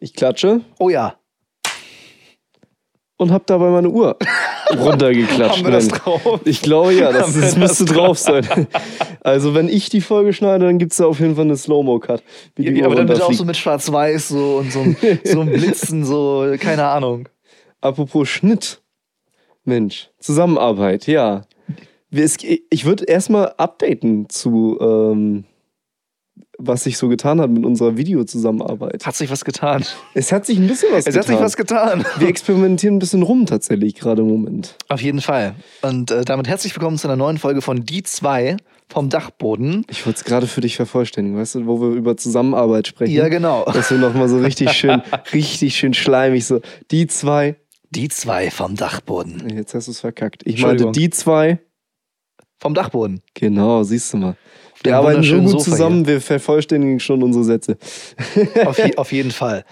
Ich klatsche Oh ja. und hab dabei meine Uhr runtergeklatscht. Haben wir das drauf? Ich glaube ja, das, das müsste das drauf sein. Also wenn ich die Folge schneide, dann gibt es da auf jeden Fall eine Slow-Mo-Cut. Ja, aber dann bitte auch so mit Schwarz-Weiß so und so, ein- so ein Blitzen, so, keine Ahnung. Apropos Schnitt. Mensch, Zusammenarbeit, ja. Ich würde erstmal updaten zu, ähm, was sich so getan hat mit unserer Videozusammenarbeit. Hat sich was getan. Es hat sich ein bisschen was Es getan. hat sich was getan. Wir experimentieren ein bisschen rum tatsächlich gerade im Moment. Auf jeden Fall. Und äh, damit herzlich willkommen zu einer neuen Folge von Die 2 vom Dachboden. Ich wollte es gerade für dich vervollständigen, weißt du, wo wir über Zusammenarbeit sprechen. Ja, genau. Dass wir nochmal so richtig schön, richtig schön schleimig so. Die zwei. Die 2 vom Dachboden. Jetzt hast du es verkackt. Ich meinte die zwei. Vom Dachboden. Genau, siehst du mal. Wir arbeiten so gut Sofa zusammen, wir vervollständigen schon unsere Sätze. Auf, je, auf jeden Fall.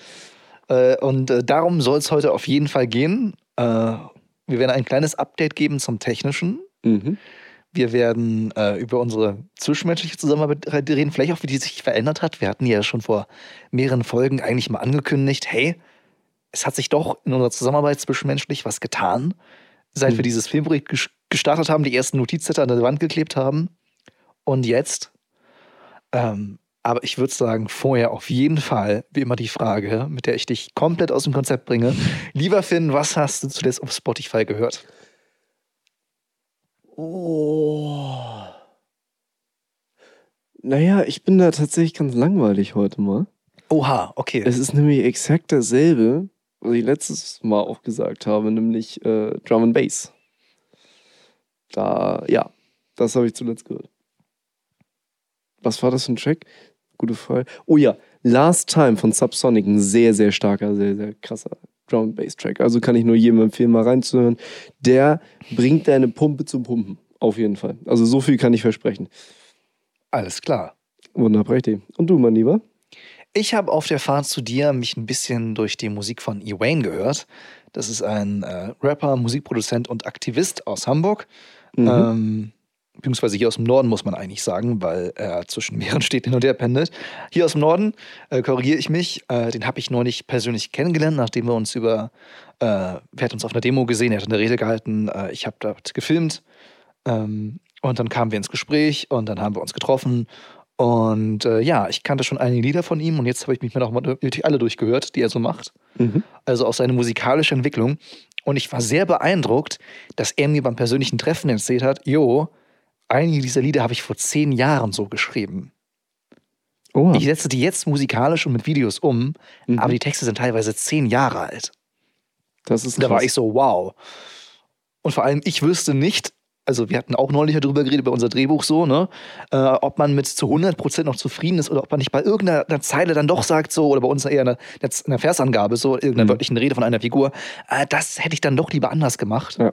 Äh, und äh, darum soll es heute auf jeden Fall gehen. Äh, wir werden ein kleines Update geben zum Technischen. Mhm. Wir werden äh, über unsere zwischenmenschliche Zusammenarbeit reden, vielleicht auch, wie die sich verändert hat. Wir hatten ja schon vor mehreren Folgen eigentlich mal angekündigt, hey, es hat sich doch in unserer Zusammenarbeit zwischenmenschlich was getan, seit wir Mhm. dieses Filmprojekt ges- gestartet haben, die ersten Notizzettel an der Wand geklebt haben. Und jetzt, ähm, aber ich würde sagen, vorher auf jeden Fall, wie immer die Frage, mit der ich dich komplett aus dem Konzept bringe. Lieber Finn, was hast du zuletzt auf Spotify gehört? Oh. Naja, ich bin da tatsächlich ganz langweilig heute mal. Oha, okay. Es ist nämlich exakt dasselbe, was ich letztes Mal auch gesagt habe, nämlich äh, Drum and Bass. Da, ja, das habe ich zuletzt gehört. Was war das für ein Track? Gute Frage. Oh ja, Last Time von Subsonic, ein sehr, sehr starker, sehr, sehr krasser Drum and Bass Track. Also kann ich nur jedem empfehlen, mal reinzuhören. Der bringt deine Pumpe zum Pumpen. Auf jeden Fall. Also so viel kann ich versprechen. Alles klar. Wunderprächtig. Und du, mein Lieber? Ich habe auf der Fahrt zu dir mich ein bisschen durch die Musik von Ewaine gehört. Das ist ein äh, Rapper, Musikproduzent und Aktivist aus Hamburg. Mhm. Ähm, beziehungsweise hier aus dem Norden, muss man eigentlich sagen, weil er zwischen mehreren Städten hin und her pendelt. Hier aus dem Norden, äh, korrigiere ich mich, äh, den habe ich neulich persönlich kennengelernt, nachdem wir uns über, äh, wir hatten uns auf einer Demo gesehen, er hat eine Rede gehalten, äh, ich habe dort gefilmt ähm, und dann kamen wir ins Gespräch und dann haben wir uns getroffen und äh, ja, ich kannte schon einige Lieder von ihm und jetzt habe ich mich mir noch mal alle durchgehört, die er so macht Mhm. also auch seine musikalische Entwicklung. Und ich war sehr beeindruckt, dass er mir beim persönlichen Treffen erzählt hat, jo, einige dieser Lieder habe ich vor zehn Jahren so geschrieben. Oh, Ich setze die jetzt musikalisch und mit Videos um, Mhm. aber die Texte sind teilweise zehn Jahre alt. das ist Da krass. war ich so, wow. Und vor allem, ich wüsste nicht, also wir hatten auch neulich darüber geredet, über unser Drehbuch so, ne, äh, ob man mit zu 100% noch zufrieden ist oder ob man nicht bei irgendeiner Zeile dann doch sagt so, oder bei uns eher eine, eine Versangabe, so irgendeiner Mhm. wörtlichen Rede von einer Figur, äh, das hätte ich dann doch lieber anders gemacht. Ja.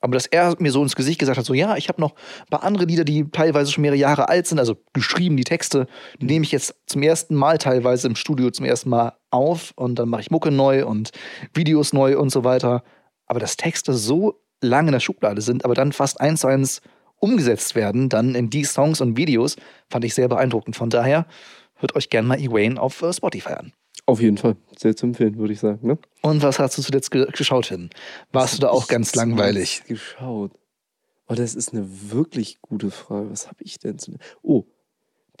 Aber dass er mir so ins Gesicht gesagt hat, so ja, ich habe noch ein paar andere Lieder, die teilweise schon mehrere Jahre alt sind, also geschrieben, die Texte, die nehme ich jetzt zum ersten Mal teilweise im Studio zum ersten Mal auf und dann mache ich Mucke neu und Videos neu und so weiter. Aber dass Texte so lange in der Schublade sind, aber dann fast eins zu eins umgesetzt werden, dann in die Songs und Videos, fand ich sehr beeindruckend. Von daher hört euch gerne mal Ewaine auf äh, Spotify an. Auf jeden Fall. Sehr zu empfehlen, würde ich sagen. Ne? Und was hast du zuletzt ge geschaut hin? Warst du da auch ganz langweilig? geschaut. Oh, das ist eine wirklich gute Frage. Was habe ich denn zu. Oh,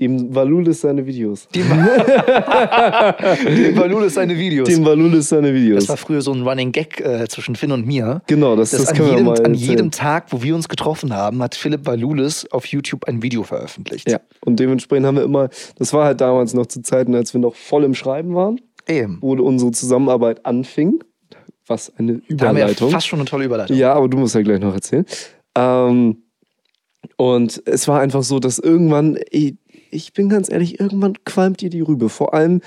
dem Valulis seine Videos. Dem, dem Valulis seine Videos. Dem Valulis seine Videos. Das war früher so ein Running Gag äh, zwischen Finn und mir. genau, das, Das, das können wir mal an jedem Tag, wo wir uns getroffen haben, hat Philipp Valulis auf YouTube ein Video veröffentlicht. Ja, und dementsprechend haben wir immer, das war halt damals noch zu Zeiten, als wir noch voll im Schreiben waren, Eben. wo unsere Zusammenarbeit anfing. Was eine Da haben wir ja Überleitung. fast schon eine tolle Überleitung. Ja, aber du musst ja gleich noch erzählen. Ähm, und es war einfach so, dass irgendwann, ich, ich bin ganz ehrlich, irgendwann qualmt dir die Rübe. Vor allem,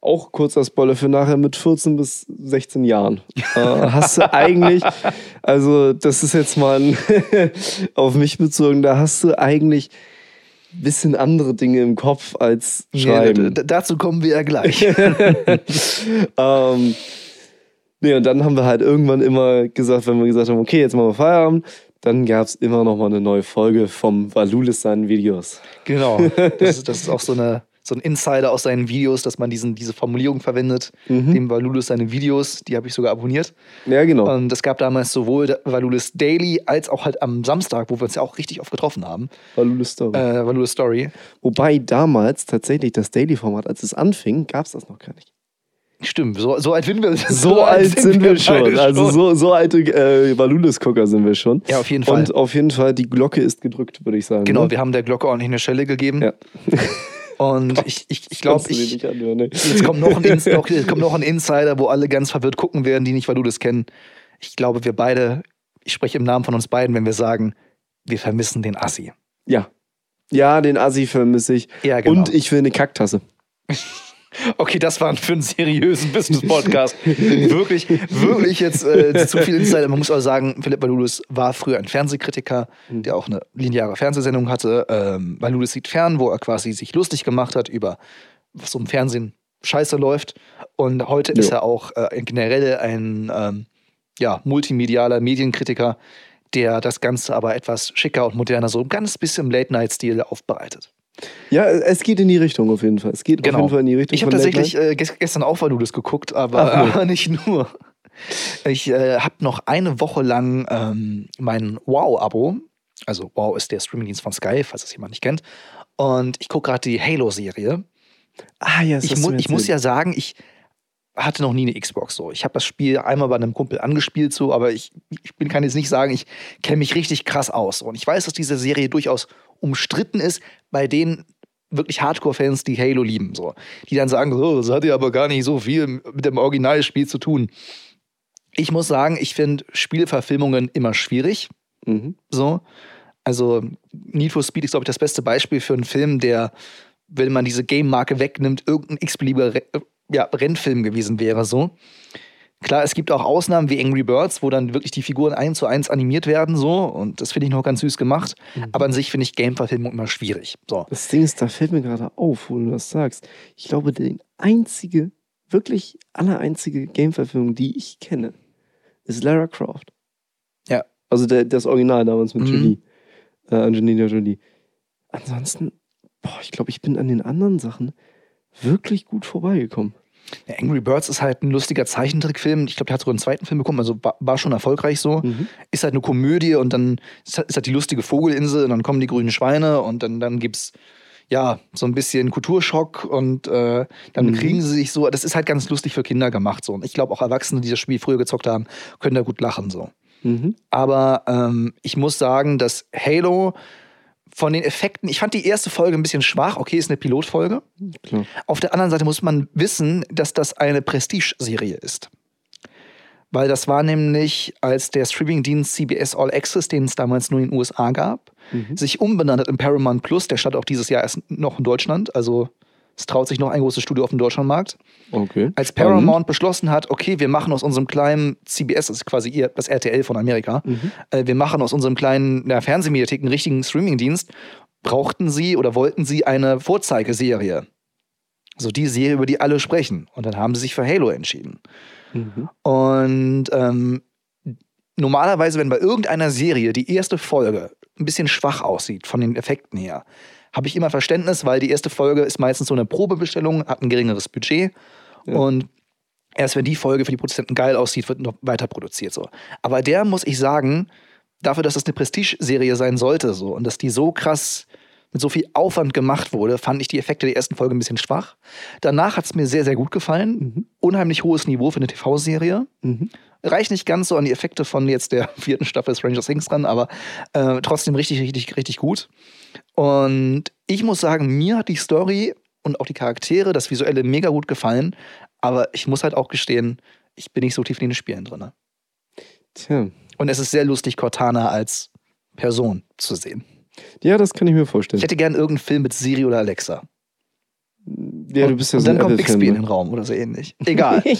auch kurzer Spoiler für nachher, mit 14 bis 16 Jahren. Äh, hast du eigentlich, also das ist jetzt mal ein auf mich bezogen, da hast du eigentlich ein bisschen andere Dinge im Kopf als Ja, Schreiben. d- dazu kommen wir ja gleich. ähm, nee, und dann haben wir halt irgendwann immer gesagt, wenn wir gesagt haben, okay, jetzt machen wir Feierabend, dann gab es immer noch mal eine neue Folge vom Valulis seinen Videos. genau. Das ist, das ist auch so eine, so ein Insider aus seinen Videos, dass man diesen, diese Formulierung verwendet. Mhm. Dem Valulis seine Videos, die habe ich sogar abonniert. Ja, genau. Und es gab damals sowohl Valulis Daily als auch halt am Samstag, wo wir uns ja auch richtig oft getroffen haben. Valulis Story. Äh, Valulis Story. Wobei damals tatsächlich das Daily-Format, als es anfing, gab es das noch gar nicht. Stimmt, so, so alt sind wir. So, alt sind wir schon. beide Also so, so alte äh, Valulis-Gucker sind wir schon. Ja, auf jeden Fall. Und auf jeden Fall, die Glocke ist gedrückt, würde ich sagen. Genau, ne? wir haben der Glocke ordentlich eine Schelle gegeben. Ja. Und ich, ich, ich glaube, ich, anhören, ne? jetzt kommt noch, ein Ins noch, jetzt kommt noch ein Insider, wo alle ganz verwirrt gucken werden, die nicht Valulis kennen. Ich glaube, wir beide, ich spreche im Namen von uns beiden, wenn wir sagen, wir vermissen den Assi. Ja. Ja, den Assi vermisse ich. Ja, genau. Und ich will eine Kacktasse. Okay, das war für einen seriösen Business-Podcast. wirklich, wirklich jetzt äh, zu viel Insider. Man muss aber sagen, Philipp Valulis war früher ein Fernsehkritiker, der auch eine lineare Fernsehsendung hatte. Ähm, Valulis sieht fern, wo er quasi sich lustig gemacht hat über, was so im Fernsehen scheiße läuft. Und heute ist Ja. er auch äh, generell ein ähm, ja, multimedialer Medienkritiker, der das Ganze aber etwas schicker und moderner, so ein ganz bisschen im Late-Night-Stil aufbereitet. Ja, es geht in die Richtung auf jeden Fall. Es geht Genau. auf jeden Fall in die Richtung. Ich habe tatsächlich äh, ges- gestern auch Valulis geguckt, aber, Ach, aber nicht nur. Ich äh, habe noch eine Woche lang ähm, mein Wow-Abo. Also Wow ist der Streamingdienst von Sky, falls das jemand nicht kennt. Und ich gucke gerade die Halo-Serie. Ah, ja, das Ich, mu du ich muss ja sagen, ich hatte noch nie eine Xbox so. Ich habe das Spiel einmal bei einem Kumpel angespielt so, aber ich, ich bin, kann jetzt nicht sagen, ich kenne mich richtig krass aus. Und ich weiß, dass diese Serie durchaus umstritten ist bei den wirklich Hardcore-Fans, die Halo lieben. So. Die dann sagen, so, das hat ja aber gar nicht so viel mit dem Originalspiel zu tun. Ich muss sagen, ich finde Spielverfilmungen immer schwierig. Mhm. So. Also Need for Speed ist, glaube ich, das beste Beispiel für einen Film, der, wenn man diese Game-Marke wegnimmt, irgendein x-beliebiger ja, Rennfilm gewesen wäre. So. Klar, es gibt auch Ausnahmen wie Angry Birds, wo dann wirklich die Figuren eins zu eins animiert werden, so. Und das finde ich noch ganz süß gemacht. Aber an sich finde ich Game-Verfilmung immer schwierig. So. Das Ding ist, da fällt mir gerade auf, wo du das sagst. Ich glaube, die einzige, wirklich allereinzige Game-Verfilmung, die ich kenne, ist Lara Croft. Ja. Also der, das Original damals mit Mhm. Jolie. Äh, Angelina Jolie. Ansonsten, boah, ich glaube, ich bin an den anderen Sachen wirklich gut vorbeigekommen. Ja, Angry Birds ist halt ein lustiger Zeichentrickfilm. Ich glaube, der hat sogar einen zweiten Film bekommen, also war, schon erfolgreich so. Mhm. Ist halt eine Komödie und dann ist halt, ist halt die lustige Vogelinsel und dann kommen die grünen Schweine und dann, dann gibt's ja so ein bisschen Kulturschock und äh, dann Mhm. kriegen sie sich so. Das ist halt ganz lustig für Kinder gemacht so. Und ich glaube auch Erwachsene, die das Spiel früher gezockt haben, können da gut lachen so. Mhm. Aber ähm, ich muss sagen, dass Halo von den Effekten, ich fand die erste Folge ein bisschen schwach. Okay, ist eine Pilotfolge. Klar. Auf der anderen Seite muss man wissen, dass das eine Prestige-Serie ist. Weil das war nämlich, als der Streamingdienst CBS All Access, den es damals nur in den USA gab, Mhm. sich umbenannt hat in Paramount Plus. Der stand auch dieses Jahr erst noch in Deutschland. Also es traut sich noch ein großes Studio auf dem Deutschlandmarkt. Okay. Als. Paramount beschlossen hat, okay, wir machen aus unserem kleinen CBS, das ist quasi ihr, das RTL von Amerika, Mhm. äh, wir machen aus unserem kleinen ja, Fernsehmediathek einen richtigen Streamingdienst, brauchten sie oder wollten sie eine Vorzeigeserie. Also die Serie, über die alle sprechen. Und dann haben sie sich für Halo entschieden. Mhm. Und ähm, normalerweise, wenn bei irgendeiner Serie die erste Folge ein bisschen schwach aussieht von den Effekten her, habe ich immer Verständnis, weil die erste Folge ist meistens so eine Probebestellung, hat ein geringeres Budget Ja. und erst wenn die Folge für die Produzenten geil aussieht, wird noch weiter produziert so. Aber der muss ich sagen, dafür, dass es eine Prestige-Serie sein sollte so und dass die so krass mit so viel Aufwand gemacht wurde, fand ich die Effekte der ersten Folge ein bisschen schwach. Danach hat es mir sehr, sehr gut gefallen. Mhm. Unheimlich hohes Niveau für eine TV-Serie Mhm. Reicht nicht ganz so an die Effekte von jetzt der vierten Staffel Stranger Things ran, aber äh, trotzdem richtig, richtig, richtig gut. Und ich muss sagen, mir hat die Story und auch die Charaktere, das Visuelle mega gut gefallen, aber ich muss halt auch gestehen, ich bin nicht so tief in den Spielen drin. Ne? Tja. Und es ist sehr lustig, Cortana als Person zu sehen. Ja, das kann ich mir vorstellen. Ich hätte gern irgendeinen Film mit Siri oder Alexa. Ja, du bist ja und so dann ein kommt Bixby in ne? den Raum oder so ähnlich. Egal.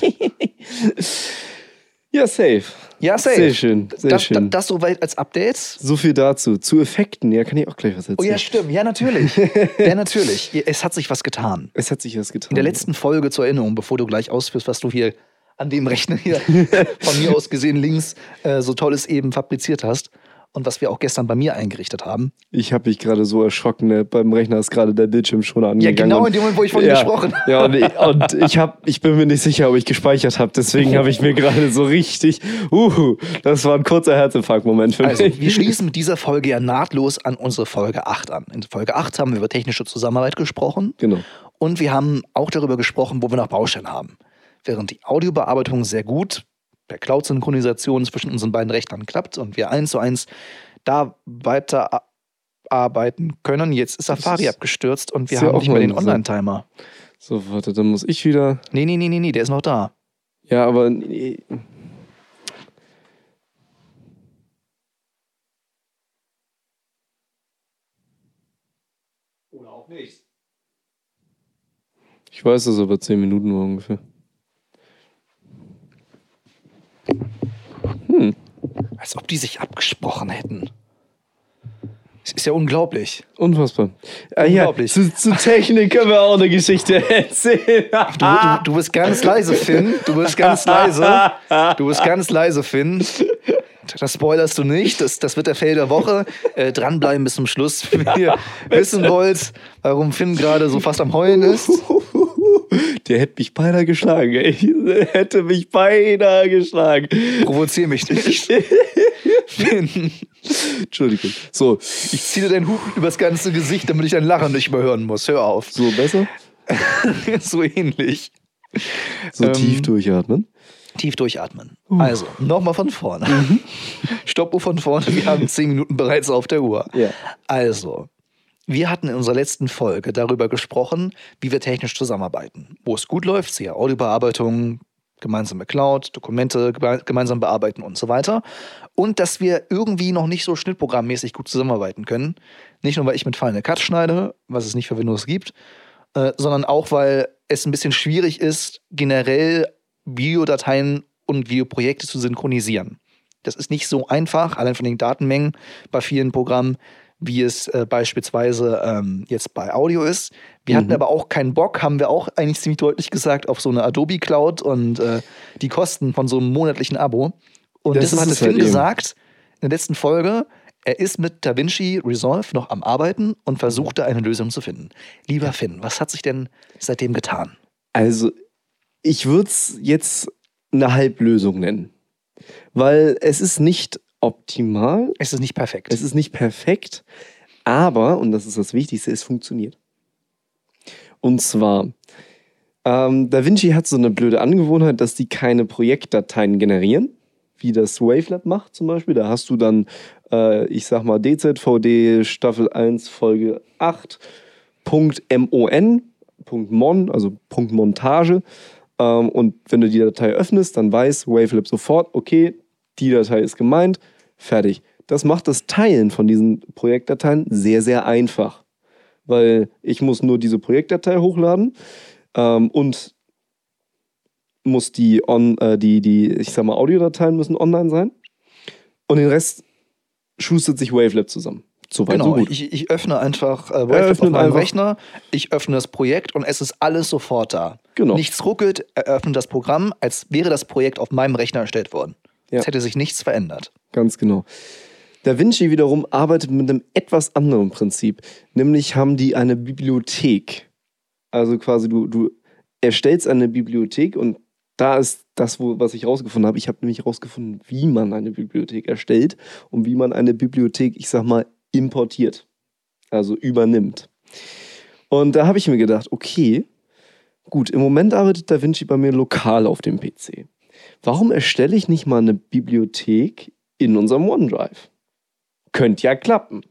Ja, safe. Ja, safe. Sehr schön, sehr das, schön. Das, das soweit als Updates. So viel dazu. Zu Effekten, ja, kann ich auch gleich was Oh erzählen. ja, stimmt. Ja, natürlich. ja, natürlich. Es hat sich was getan. Es hat sich was getan. In der letzten Folge zur Erinnerung, bevor du gleich ausführst, was du hier an dem Rechner hier von mir aus gesehen links äh, so tolles eben fabriziert hast. Und was wir auch gestern bei mir eingerichtet haben. Ich habe mich gerade so erschrocken, ne? beim Rechner ist gerade der Bildschirm schon Ja, angegangen. genau und- in dem Moment, wo ich von ja, gesprochen habe. Ja, und ich, und ich, hab, ich bin mir nicht sicher, ob ich gespeichert habe. Deswegen habe ich mir gerade so richtig, uh, das war ein kurzer Herzinfarkt-Moment für Also, mich. wir schließen mit dieser Folge ja nahtlos an unsere Folge 8 an. In Folge 8 haben wir über technische Zusammenarbeit gesprochen. Genau. Und wir haben auch darüber gesprochen, wo wir noch Baustellen haben. Während die Audiobearbeitung sehr gut per Cloud-Synchronisation zwischen unseren beiden Rechnern klappt und wir eins zu eins da weiter arbeiten können. Jetzt ist Safari ist- abgestürzt und wir haben auch nicht mehr den. Online-Timer. So, warte, dann muss ich wieder. Nee, nee, nee, nee, nee, der ist noch da. Ja, aber. nee. Oder auch nicht. Ich weiß das aber 10 Minuten war ungefähr. Als ob die sich abgesprochen hätten. Es ist ja unglaublich. Unfassbar. Ah, ja, Unglaublich. zu, zu Technik können wir auch eine Geschichte erzählen. Du, du, du bist ganz leise, Finn. Du bist ganz leise. Du bist ganz leise, Finn. Das spoilerst du nicht. Das, das wird der Fail der Woche. Äh, dranbleiben bis zum Schluss. Wenn ihr wissen wollt, warum Finn gerade so fast am Heulen ist. Der hätte mich beinahe geschlagen. Ey. Der hätte mich beinahe geschlagen. Provozier mich nicht. Entschuldigung. So, ich ziehe dir deinen Hut übers ganze Gesicht, damit ich dein Lachen nicht mehr hören muss. Hör auf. so besser? so ähnlich. So Ähm, tief durchatmen. Tief durchatmen. Also, nochmal von vorne. Stoppuhr von vorne. Wir haben zehn Minuten bereits auf der Uhr. Ja. Also, wir hatten in unserer letzten Folge darüber gesprochen, wie wir technisch zusammenarbeiten. Wo es gut läuft, siehe Audiobearbeitung, gemeinsame Cloud, Dokumente geme- gemeinsam bearbeiten und so weiter. Und dass wir irgendwie noch nicht so schnittprogrammmäßig gut zusammenarbeiten können. Nicht nur, weil ich mit Final Cut schneide, was es nicht für Windows gibt, äh, sondern auch, weil es ein bisschen schwierig ist, generell Videodateien und Videoprojekte zu synchronisieren. Das ist nicht so einfach, allein von den Datenmengen bei vielen Programmen, wie es äh, beispielsweise ähm, jetzt bei Audio ist. Wir hatten Mhm. aber auch keinen Bock, haben wir auch eigentlich ziemlich deutlich gesagt, auf so eine Adobe Cloud und äh, die Kosten von so einem monatlichen Abo. Und Das deshalb es Finn halt gesagt, in der letzten Folge, er ist mit DaVinci Resolve noch am Arbeiten und versuchte eine Lösung zu finden. Lieber Finn, was hat sich denn seitdem getan? Also, ich würde es jetzt eine Halblösung nennen. Weil es ist nicht optimal, Es ist nicht perfekt. es ist nicht perfekt, aber, und das ist das Wichtigste, es funktioniert. Und zwar, ähm, DaVinci hat so eine blöde Angewohnheit, dass die keine Projektdateien generieren, wie das Wavelab macht zum Beispiel. Da hast du dann, äh, ich sag mal, DZVD Staffel 1 Folge 8 Punkt .mon, Punkt .mon, also Punkt Montage. Ähm, und wenn du die Datei öffnest, dann weiß Wavelab sofort, okay, die Datei ist gemeint, fertig. Das macht das Teilen von diesen Projektdateien sehr, sehr einfach. Weil ich muss nur diese Projektdatei hochladen ähm, und muss die, on, äh, die, die, ich sag mal, Audiodateien müssen online sein. Und den Rest schustert sich Wavelab zusammen. So weit, so Genau, gut. ich, ich öffne einfach äh, Wavelab auf meinem einfach. Rechner, ich öffne das Projekt und es ist alles sofort da. Genau. Nichts ruckelt, er öffnet das Programm, als wäre das Projekt auf meinem Rechner erstellt worden. Ja. Es hätte sich nichts verändert. Ganz genau. Da Vinci wiederum arbeitet mit einem etwas anderen Prinzip. Nämlich haben die eine Bibliothek. Also quasi du, du erstellst eine Bibliothek und da ist das, wo, was ich rausgefunden habe. Ich habe nämlich rausgefunden, wie man eine Bibliothek erstellt und wie man eine Bibliothek, ich sag mal, importiert. Also übernimmt. Und da habe ich mir gedacht, okay, gut, im Moment arbeitet Da Vinci bei mir lokal auf dem PC. Warum erstelle ich nicht mal eine Bibliothek in unserem OneDrive? Könnte ja klappen.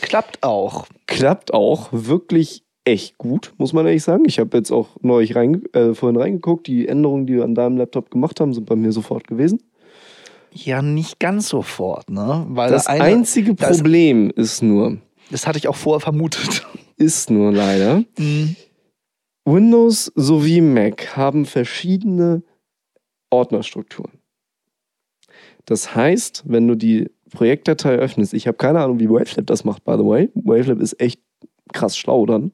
Klappt auch. Klappt auch wirklich echt gut, muss man ehrlich sagen. Ich habe jetzt auch neulich reinge äh, vorhin reingeguckt. Die Änderungen, die wir an deinem Laptop gemacht haben, sind bei mir sofort gewesen. Ja, nicht ganz sofort, ne? Weil Das eine- einzige das- Problem ist nur, das hatte ich auch vorher vermutet. ist nur leider, Mhm. Windows sowie Mac haben verschiedene Ordnerstrukturen. Das heißt, wenn du die Projektdatei öffnest, ich habe keine Ahnung, wie Wavelab das macht, by the way. Wavelab ist echt krass schlau dann,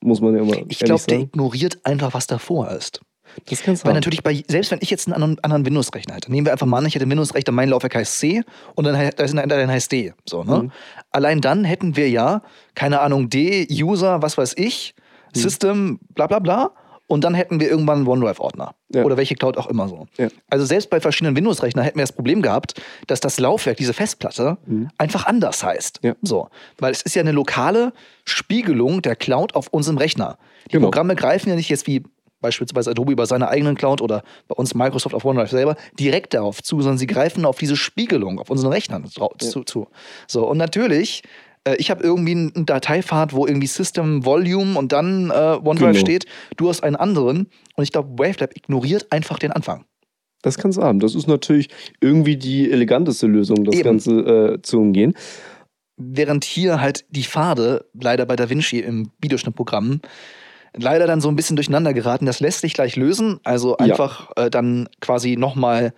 muss man ja immer Ich glaube, der ignoriert einfach, was davor ist. Das kannst du Weil haben. natürlich bei, selbst wenn ich jetzt einen anderen, anderen Windows-Rechner hätte, nehmen wir einfach mal an, ich hätte einen Windows-Rechner, mein Laufwerk heißt C und dann, da ist ein- dann heißt D. So, ne? Mhm. Allein dann hätten wir ja, keine Ahnung, D, User, was weiß ich, Mhm. System, bla bla bla. Und dann hätten wir irgendwann einen OneDrive-Ordner. Ja. Oder welche Cloud auch immer so. Ja. Also selbst bei verschiedenen Windows-Rechnern hätten wir das Problem gehabt, dass das Laufwerk, diese Festplatte, einfach anders heißt. Mhm. Ja. So. Weil es ist ja eine lokale Spiegelung der Cloud auf unserem Rechner. Die Genau. Programme greifen ja nicht jetzt wie beispielsweise Adobe über seine eigenen Cloud oder bei uns Microsoft auf OneDrive selber direkt darauf zu, sondern sie greifen auf diese Spiegelung auf unseren Rechnern zu, zu. So, und natürlich, äh, ich habe irgendwie einen Dateipfad, wo irgendwie System Volume und dann äh, OneDrive Genau. steht. Du hast einen anderen und ich glaube, Wavelab ignoriert einfach den Anfang. Das kannst du haben. Das ist natürlich irgendwie die eleganteste Lösung, das Eben. Ganze äh, zu umgehen. während hier halt die Pfade leider bei DaVinci im Videoschnittprogramm leider dann so ein bisschen durcheinander geraten. Das lässt sich gleich lösen. Also Ja. einfach äh, dann quasi nochmal,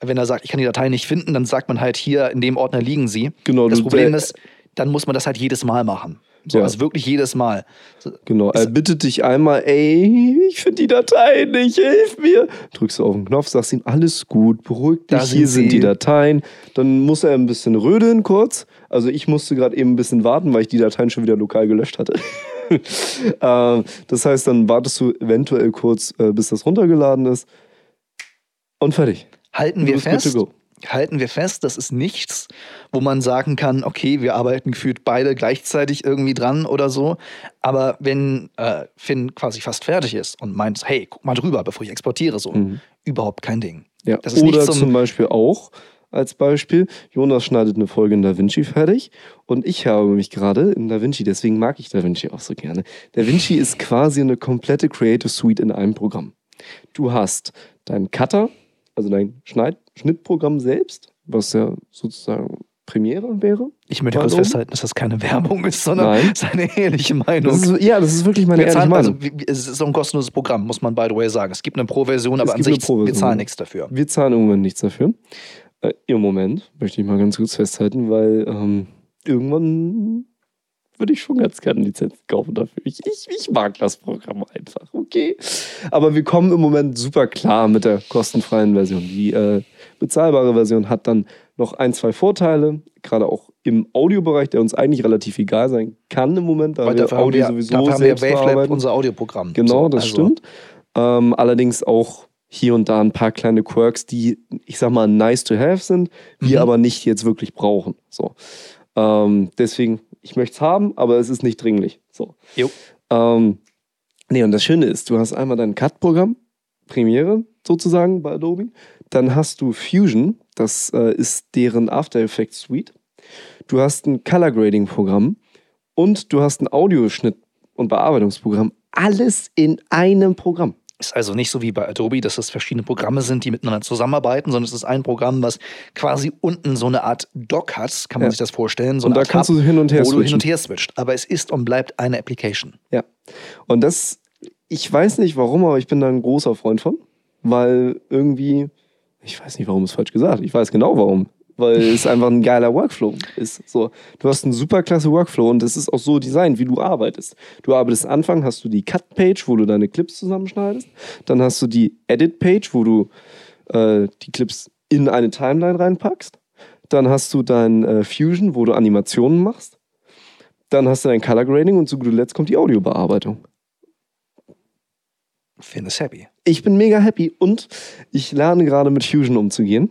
wenn er sagt, ich kann die Datei nicht finden, dann sagt man halt hier, in dem Ordner liegen sie. Genau, Das Problem ist, dann muss man das halt jedes Mal machen. So, Ja. Also wirklich jedes Mal. Genau, er bittet dich einmal, ey, ich finde die Datei nicht, hilf mir. Drückst du auf den Knopf, sagst ihm, alles gut, beruhig dich, sind hier sind sie. die Dateien. Dann muss er ein bisschen rödeln kurz. Also ich musste gerade eben ein bisschen warten, weil ich die Dateien schon wieder lokal gelöscht hatte. ähm, das heißt, dann wartest du eventuell kurz, äh, bis das runtergeladen ist. Und fertig. halten wir fest. Halten wir fest, das ist nichts, wo man sagen kann, okay, wir arbeiten gefühlt beide gleichzeitig irgendwie dran oder so. Aber wenn äh, Finn quasi fast fertig ist und meint, hey, guck mal drüber, bevor ich exportiere, so, überhaupt kein Ding. Mhm. Ja. Das ist Oder zum- zum Beispiel auch als Beispiel, Jonas schneidet eine Folge in DaVinci fertig und ich habe mich gerade in DaVinci, deswegen mag ich DaVinci auch so gerne. DaVinci ist quasi eine komplette Creative Suite in einem Programm. Du hast deinen Cutter, also dein Schneid Schnittprogramm selbst, was ja sozusagen Premiere wäre. Ich möchte kurz festhalten, dass das keine Werbung ist, sondern Nein. seine ehrliche Meinung. Das ist, ja, das ist wirklich meine wir ehrliche zahlen, Meinung. also, es ist auch ein kostenloses Programm, muss man by the way sagen. Es gibt eine Pro-Version, aber Es an sich, wir zahlen nichts dafür. Wir zahlen im Moment nichts dafür. Äh, Im Moment möchte ich mal ganz kurz festhalten, weil ähm, irgendwann würde ich schon ganz gerne Lizenzen kaufen dafür. Ich, ich, ich mag das Programm einfach, okay? Aber wir kommen im Moment super klar mit der kostenfreien Version. Die äh, bezahlbare Version hat dann noch ein, zwei Vorteile, gerade auch im Audiobereich, der uns eigentlich relativ egal sein kann im Moment, da Weil wir Audio wir, sowieso dafür haben wir Wavelab, unser Audioprogramm. Genau, das also- stimmt. Ähm, allerdings auch hier und da ein paar kleine Quirks, die, ich sag mal, nice to have sind, wir Mhm. aber nicht jetzt wirklich brauchen. So. Ähm, deswegen, ich möchte es haben, aber es ist nicht dringlich. So. Jo. Ähm, nee, und das Schöne ist, du hast einmal dein Cut-Programm, Premiere sozusagen bei Adobe. Dann hast du Fusion, das äh, ist deren After Effects Suite. Du hast ein Color Grading Programm und du hast ein Audioschnitt und Bearbeitungsprogramm. Alles in einem Programm. Ist also nicht so wie bei Adobe, dass es verschiedene Programme sind, die miteinander zusammenarbeiten, sondern es ist ein Programm, was quasi unten so eine Art Dock hat, kann man Ja. sich das vorstellen. So Und da Art kannst Hub, du hin und her wo du hin switchen. und her switcht. Aber es ist und bleibt eine Application. Ja. Und das, ich weiß nicht warum, aber ich bin da ein großer Freund von, weil irgendwie, ich weiß nicht, warum ist falsch gesagt, ich weiß genau warum. Weil es einfach ein geiler Workflow ist. So, du hast einen super klasse Workflow und es ist auch so designt, wie du arbeitest. Du arbeitest Anfang, hast du die Cut-Page, wo du deine Clips zusammenschneidest. Dann hast du die Edit-Page, wo du äh, die Clips in eine Timeline reinpackst. Dann hast du dein äh, Fusion, wo du Animationen machst. Dann hast du dein Color Grading und zu guter Letzt kommt die Audiobearbeitung. Ist happy. Ich bin mega happy und ich lerne gerade mit Fusion umzugehen.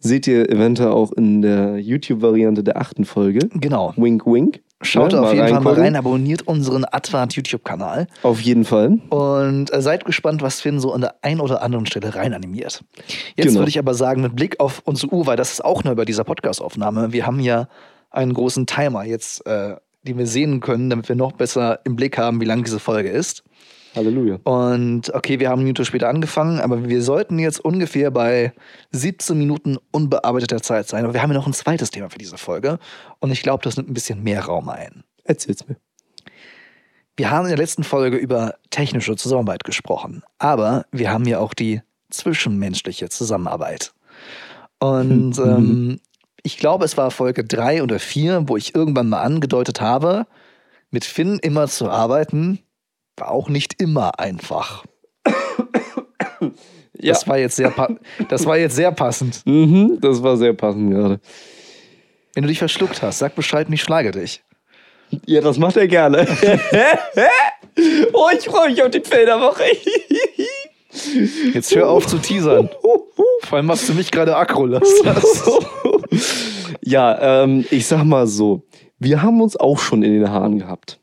Seht ihr eventuell auch in der YouTube-Variante der achten Folge. Genau. Wink, wink. Schaut Ne, auf jeden Fall mal rein, abonniert unseren Advart YouTube-Kanal Auf jeden Fall. und äh, seid gespannt, was Finn so an der einen oder anderen Stelle rein animiert. Jetzt Genau. würde ich aber sagen, mit Blick auf unsere Uhr, weil das ist auch neu bei dieser Podcast-Aufnahme, wir haben ja einen großen Timer jetzt, äh, den wir sehen können, damit wir noch besser im Blick haben, wie lang diese Folge ist. Halleluja. Und okay, wir haben eine Minute später angefangen, aber wir sollten jetzt ungefähr bei 17 Minuten unbearbeiteter Zeit sein. Aber wir haben ja noch ein zweites Thema für diese Folge. Und ich glaube, das nimmt ein bisschen mehr Raum ein. Erzähl's mir. Wir haben in der letzten Folge über technische Zusammenarbeit gesprochen, aber wir haben ja auch die zwischenmenschliche Zusammenarbeit. Und ähm, ich glaube, es war Folge drei oder vier, wo ich irgendwann mal angedeutet habe, mit Finn immer zu arbeiten, auch nicht immer einfach. Ja. Das, war jetzt sehr das war jetzt sehr passend. Mhm, das war sehr passend gerade. Wenn du dich verschluckt hast, sag Bescheid und ich schlage dich. Ja, das macht er gerne. oh, ich freue mich auf die Felderwoche. Jetzt hör auf zu teasern. Vor allem machst du mich gerade aggro lassen. ja, ähm, ich sag mal so. Wir haben uns auch schon in den Haaren gehabt.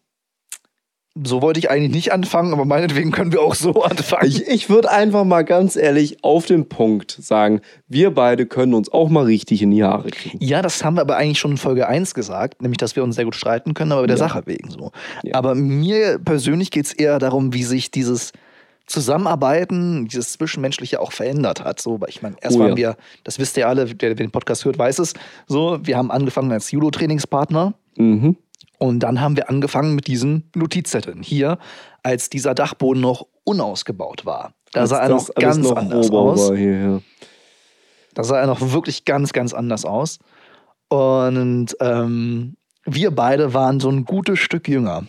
So wollte ich eigentlich nicht anfangen, aber meinetwegen können wir auch so anfangen. Ich, ich würde einfach mal ganz ehrlich auf den Punkt sagen, wir beide können uns auch mal richtig in die Haare kriegen. Ja, das haben wir aber eigentlich schon in Folge 1 gesagt, nämlich, dass wir uns sehr gut streiten können, aber der Ja. Sache wegen so. Ja. Aber mir persönlich geht es eher darum, wie sich dieses Zusammenarbeiten, dieses Zwischenmenschliche auch verändert hat. So, weil ich meine, erst Oh waren ja. wir, das wisst ihr alle, der den Podcast hört, weiß es, so, wir haben angefangen als Judo-Trainingspartner Mhm. Und dann haben wir angefangen mit diesen Notizzetteln. Hier, als dieser Dachboden noch unausgebaut war. Da sah er noch ganz anders Rohbau aus. hier, ja. Da sah er noch wirklich ganz, ganz anders aus. Und ähm, wir beide waren so ein gutes Stück jünger.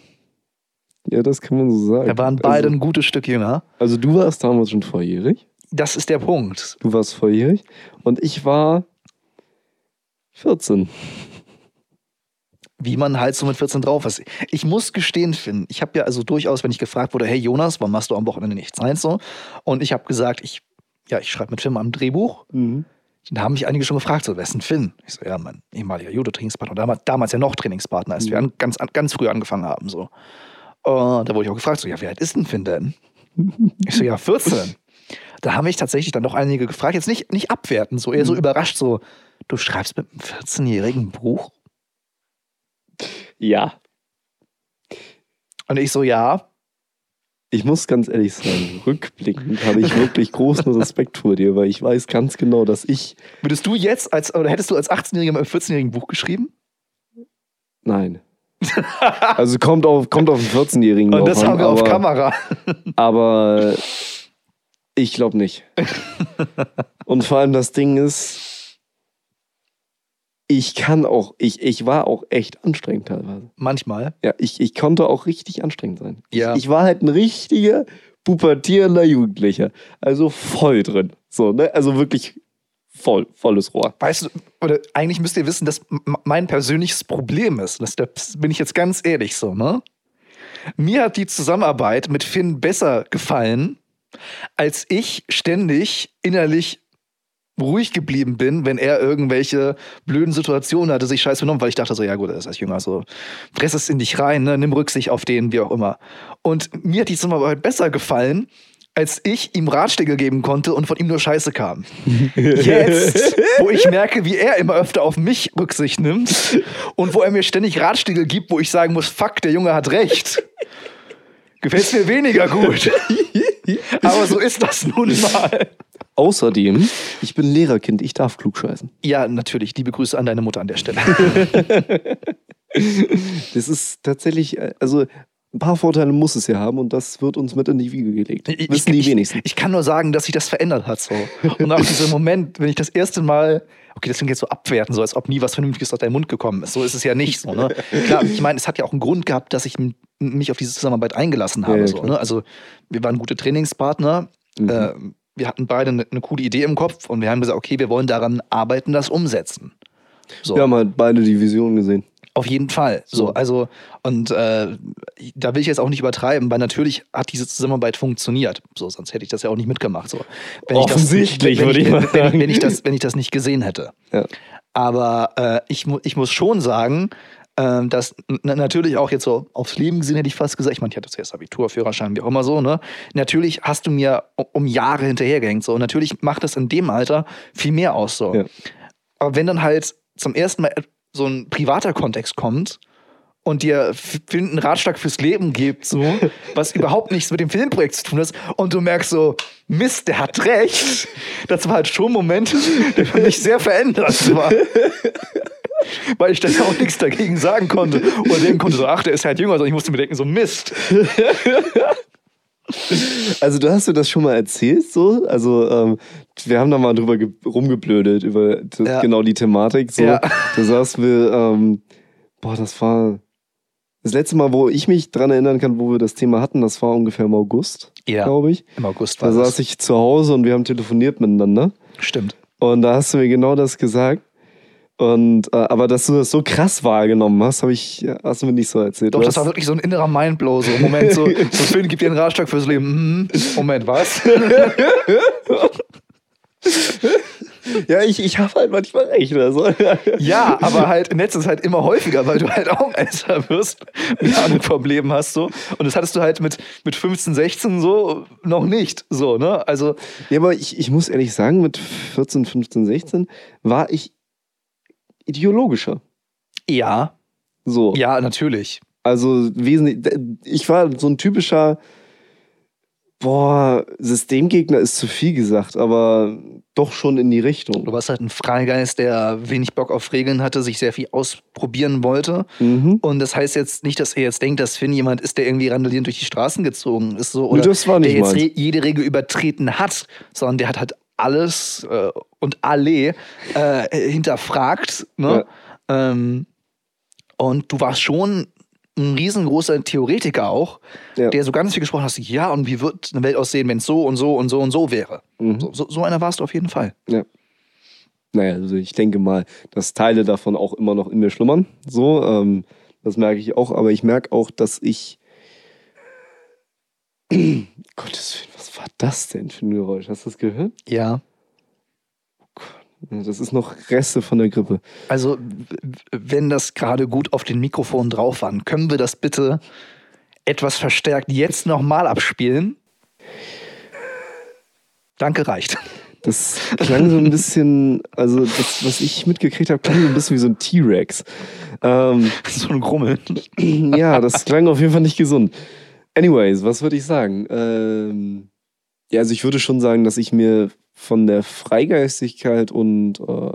ja, das kann man so sagen. Wir waren beide Also, ein gutes Stück jünger. also du warst damals schon volljährig. Das ist der Punkt. Du warst volljährig. Und ich war 14. Wie man halt so mit 14 drauf ist. Ich muss gestehen, Finn, ich habe ja also durchaus, wenn ich gefragt wurde, hey Jonas, warum machst du am Wochenende nichts? Nein, so. Und ich habe gesagt, ich, ja, ich schreibe mit Finn am Drehbuch. Mhm. Da haben mich einige schon gefragt, so, wer ist denn Finn? Ich so, ja, mein ehemaliger Judo-Trainingspartner, damals, damals ja noch Trainingspartner, als wir an, ganz, an, ganz früh angefangen haben, so. Und da wurde ich auch gefragt, so, ja, wie alt ist denn Finn denn? Ich so, ja, 14. Da haben mich tatsächlich dann doch einige gefragt, jetzt nicht, nicht abwerten, so eher so überrascht, so, du schreibst mit einem 14-jährigen Buch? Ja. Und ich so, ja. Ich muss ganz ehrlich sagen, rückblickend habe ich wirklich großen Respekt vor dir, weil ich weiß ganz genau, dass ich. Würdest du jetzt als, oder hättest du als 18-Jähriger mit einem 14-jährigen Buch geschrieben? Nein. Also kommt auf, kommt auf einen 14-Jährigen. Und das an, haben wir auf aber- Kamera. Aber ich glaube nicht. Und vor allem das Ding ist, ich kann auch, ich, ich war auch echt anstrengend teilweise. Manchmal. Ja, ich, ich konnte auch richtig anstrengend sein. Ja. Ich, ich war halt ein richtiger pubertierender Jugendlicher. Also voll drin. So, ne? Also wirklich voll, volles Rohr. Weißt du, oder eigentlich müsst ihr wissen, dass mein persönliches Problem ist. Das, das bin ich jetzt ganz ehrlich so, ne? Mir hat die Zusammenarbeit mit Finn besser gefallen, als ich ständig innerlich ruhig geblieben bin, wenn er irgendwelche blöden Situationen hatte, sich scheiß benommen, weil ich dachte so, ja gut, er ist als Jünger, so fress es in dich rein, ne? nimm Rücksicht auf den, wie auch immer. Und mir hat die Zusammenarbeit besser gefallen, als ich ihm Ratschläge geben konnte und von ihm nur Scheiße kam. Jetzt, wo ich merke, wie er immer öfter auf mich Rücksicht nimmt und wo er mir ständig Ratschläge gibt, wo ich sagen muss, fuck, der Junge hat recht. Gefällt mir weniger gut. Aber so ist das nun mal. Außerdem, ich bin Lehrerkind, ich darf klug scheißen. Ja, natürlich. Liebe Grüße an deine Mutter an der Stelle. Das ist tatsächlich, äh, also ein paar Vorteile muss es ja haben und das wird uns mit in die Wiege gelegt. Ich, Wissen die ich, wenigsten. ich kann nur sagen, dass sich das verändert hat. So. Und auch dieser Moment, wenn ich das erste Mal, okay, das klingt jetzt so abwerten, so als ob nie was Vernünftiges aus deinem Mund gekommen ist. So ist es ja nicht. So, ne? Klar, ich meine, es hat ja auch einen Grund gehabt, dass ich mich auf diese Zusammenarbeit eingelassen habe. Ja, ja, so, ne? Also wir waren gute Trainingspartner. Mhm. Äh, wir hatten beide eine, eine coole Idee im Kopf und wir haben gesagt, okay, wir wollen daran arbeiten, das umsetzen. So. Wir haben halt beide die Vision gesehen. Auf jeden Fall. So, So. also, und äh, da will ich jetzt auch nicht übertreiben, weil natürlich hat diese Zusammenarbeit funktioniert. So, sonst hätte ich das ja auch nicht mitgemacht. So. Wenn Offensichtlich, würde ich wenn, mal wenn, wenn, sagen. wenn, ich das, wenn ich das nicht gesehen hätte. Ja. Aber äh, ich, ich muss schon sagen, ähm, dass n- natürlich auch jetzt so aufs Leben gesehen hätte ich fast gesagt, ich meine, ich hatte zuerst Abitur, Führerschein, wie auch immer so, ne? Natürlich hast du mir um, um Jahre hinterhergehängt, so. Und natürlich macht das in dem Alter viel mehr aus, so. Ja. Aber wenn dann halt zum ersten Mal so ein privater Kontext kommt und dir einen Ratschlag fürs Leben gibt, so, was überhaupt nichts mit dem Filmprojekt zu tun hat, und du merkst so, Mist, der hat recht. Das war halt schon ein Moment, der für mich sehr verändert war. Weil ich dann auch nichts dagegen sagen konnte. Oder denken konnte, so, ach, der ist halt jünger, sondern ich musste mir denken, so Mist. Also du hast dir das schon mal erzählt, so? Also ähm, wir haben da mal drüber ge- rumgeblödet, über das, Ja. genau die Thematik. So. Ja. Da saßen wir, ähm, boah, das war Das letzte Mal, wo ich mich dran erinnern kann, wo wir das Thema hatten, das war ungefähr im August, Ja. glaube ich. Im August Da war saß das. ich zu Hause und wir haben telefoniert miteinander. Stimmt. Und da hast du mir genau das gesagt. Und äh, aber dass du das so krass wahrgenommen hast, habe ich, hast du mir nicht so erzählt. Doch, Du das war wirklich so ein innerer Mindblow. So, Moment, so, so Finn gibt dir einen Ratschlag fürs Leben. Mhm. Moment, was? ja, ich, ich habe halt manchmal recht. Also. Ja, aber halt in letzter Zeit immer häufiger, weil du halt auch älter wirst und andere Probleme hast so. Und das hattest du halt mit, mit 15, 16 so noch nicht. So, ne? Also, Ja, aber ich, ich muss ehrlich sagen, mit 14, 15, 16 war ich ideologischer. ja, So. ja, natürlich. Also wesentlich. Ich war so ein typischer, boah, Systemgegner ist zu viel gesagt, aber doch schon in die Du Richtung. warst halt ein Freigeist, der wenig Bock auf Regeln hatte, sich sehr viel ausprobieren wollte. Mhm. Und das heißt jetzt nicht, dass ihr jetzt denkt, dass Finn jemand ist, der irgendwie randalierend durch die Straßen gezogen ist. So, oder das war nicht der jetzt re jede Regel übertreten hat, sondern der hat halt alles äh, und alle äh, hinterfragt. Ne? Ähm, und du warst schon ein riesengroßer Theoretiker auch, Ja. der so ganz viel gesprochen hat, ja, und wie wird eine Welt aussehen, wenn es so und so und so und so wäre. Mhm. So, so, so einer warst du auf jeden Fall. Ja. Naja, also ich denke mal, dass Teile davon auch immer noch in mir schlummern. So, ähm, das merke ich auch, aber ich merke auch, dass ich. Gottes Willen, was war das denn für ein Geräusch? Hast du das gehört? Ja. Das ist noch Reste von der Grippe. Also, wenn das gerade gut auf den Mikrofon drauf war, können wir das bitte etwas verstärkt jetzt nochmal abspielen? Danke, reicht. Das klang so ein bisschen, also das, was ich mitgekriegt habe, klang so ein bisschen wie so ein T-Rex. Ähm, so ein Grummeln. ja, das klang auf jeden Fall nicht gesund. Anyways, was würde ich sagen? Ähm, ja, also ich würde schon sagen, dass ich mir von der Freigeistigkeit und äh,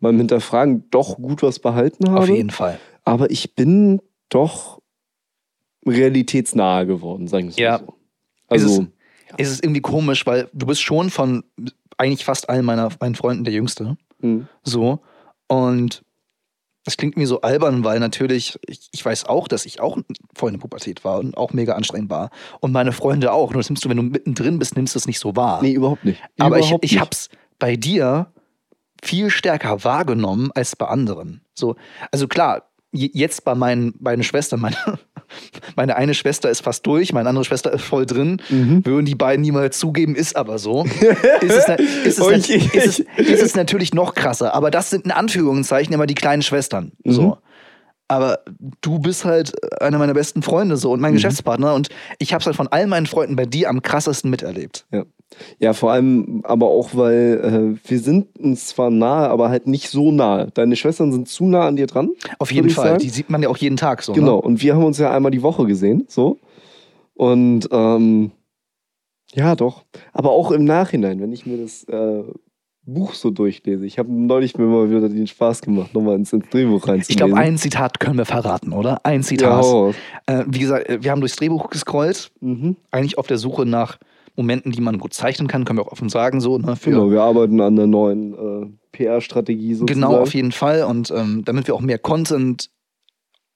beim Hinterfragen doch gut was behalten habe. Auf jeden Fall. Aber ich bin doch realitätsnahe geworden, sagen wir es Ja. mal so. Also, Es ist irgendwie komisch, weil du bist schon von eigentlich fast allen meiner meinen Freunden der Jüngste. mh, So. Und das klingt mir so albern, weil natürlich, ich, ich weiß auch, dass ich auch voll in der Pubertät war und auch mega anstrengend war. Und meine Freunde auch. Nur das nimmst du, wenn du mittendrin bist, nimmst du es nicht so wahr. nee, überhaupt nicht. Aber ich, Überhaupt ich nicht. hab's bei dir viel stärker wahrgenommen als bei anderen. So, also klar, jetzt bei meinen beiden Schwestern, meine, meine eine Schwester ist fast durch, meine andere Schwester ist voll drin. Mhm. Würden die beiden niemals zugeben, ist aber so. ist, es, na- ist, es, Okay. nat- ist, es, ist es natürlich noch krasser. Aber das sind in Anführungszeichen immer die kleinen Schwestern. Mhm. So. Aber du bist halt einer meiner besten Freunde so Mhm. und mein Geschäftspartner und ich habe es halt von all meinen Freunden bei dir am krassesten miterlebt. Ja. Ja, vor allem aber auch, weil äh, wir sind uns zwar nahe, aber halt nicht so nahe. Deine Schwestern sind zu nah an dir dran. Auf jeden Fall. sagen. Die sieht man ja auch jeden Tag so. Genau, Ne? und wir haben uns ja einmal die Woche gesehen, so. Und ähm, ja, doch. Aber auch im Nachhinein, wenn ich mir das äh, Buch so durchlese. Ich habe neulich mir mal wieder den Spaß gemacht, nochmal ins, ins Drehbuch reinzulesen. Ich glaube, ein Zitat können wir verraten, oder? Ein ja, Zitat. raus. äh, wie gesagt, äh, wir haben durchs Drehbuch gescrollt, mhm. eigentlich auf der Suche nach Momenten, die man gut zeichnen kann, können wir auch offen sagen, so, ne? Für, Genau, wir arbeiten an der neuen äh, PR-Strategie sozusagen. Genau, auf jeden Fall. Und ähm, damit wir auch mehr Content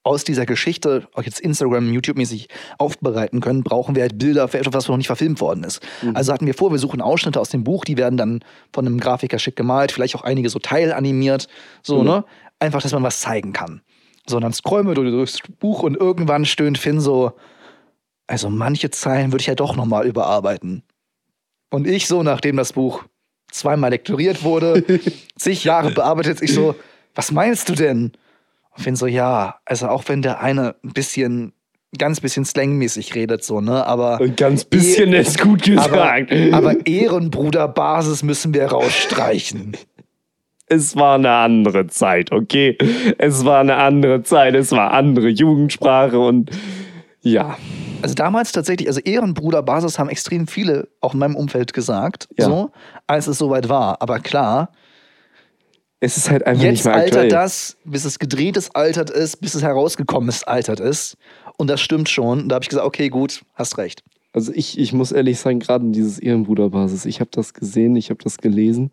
aus dieser Geschichte, auch jetzt Instagram, YouTube-mäßig aufbereiten können, brauchen wir halt Bilder für etwas, was noch nicht verfilmt worden ist. Mhm. Also hatten wir vor, wir suchen Ausschnitte aus dem Buch, die werden dann von einem Grafiker schick gemalt, vielleicht auch einige so teilanimiert, so, Mhm. ne? Einfach, dass man was zeigen kann. So, und dann scrollen wir durchs Buch und irgendwann stöhnt Finn so, also manche Zeilen würde ich ja doch nochmal überarbeiten. Und ich so, nachdem das Buch zweimal lektoriert wurde, zig Jahre bearbeitet, ich so, was meinst du denn? Und Finn so, ja, also auch wenn der eine ein bisschen, ganz bisschen slangmäßig redet, so, ne, aber, Ein ganz bisschen ist gut aber, gesagt. aber Ehrenbruder-Basis müssen wir rausstreichen. es war eine andere Zeit, okay? Es war eine andere Zeit, es war andere Jugendsprache und ja. Also damals tatsächlich, also Ehrenbruder-Basis haben extrem viele auch in meinem Umfeld gesagt, Ja. so, als es soweit war. Aber klar, Es ist halt einfach Jetzt nicht mehr aktuell. altert das, bis es gedreht ist, altert ist, bis es herausgekommen ist, altert ist. Und das stimmt schon. Und da habe ich gesagt, okay, gut, hast recht. Also ich, ich muss ehrlich sagen, gerade dieses Ehrenbruderbasis, ich habe das gesehen, ich habe das gelesen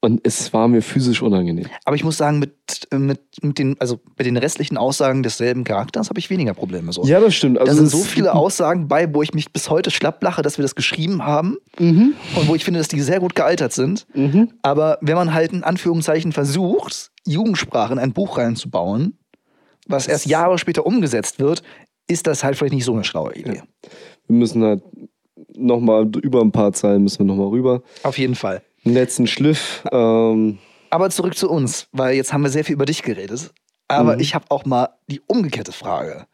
Und es war mir physisch unangenehm. Aber ich muss sagen, mit, mit, mit, den, also mit den restlichen Aussagen desselben Charakters habe ich weniger Probleme. So. Ja, das stimmt. Also da sind so viele Aussagen bei, wo ich mich bis heute schlapp lache, dass wir das geschrieben haben Mhm. und wo ich finde, dass die sehr gut gealtert sind. Mhm. Aber wenn man halt in Anführungszeichen versucht, Jugendsprache in ein Buch reinzubauen, was erst Jahre später umgesetzt wird, ist das halt vielleicht nicht so eine schlaue Idee. Wir müssen halt nochmal über ein paar Zeilen müssen wir nochmal rüber. Auf jeden Fall. Den letzten Schliff. Ähm, Aber zurück zu uns, weil jetzt haben wir sehr viel über dich geredet. Aber Mhm. ich habe auch mal die umgekehrte Frage.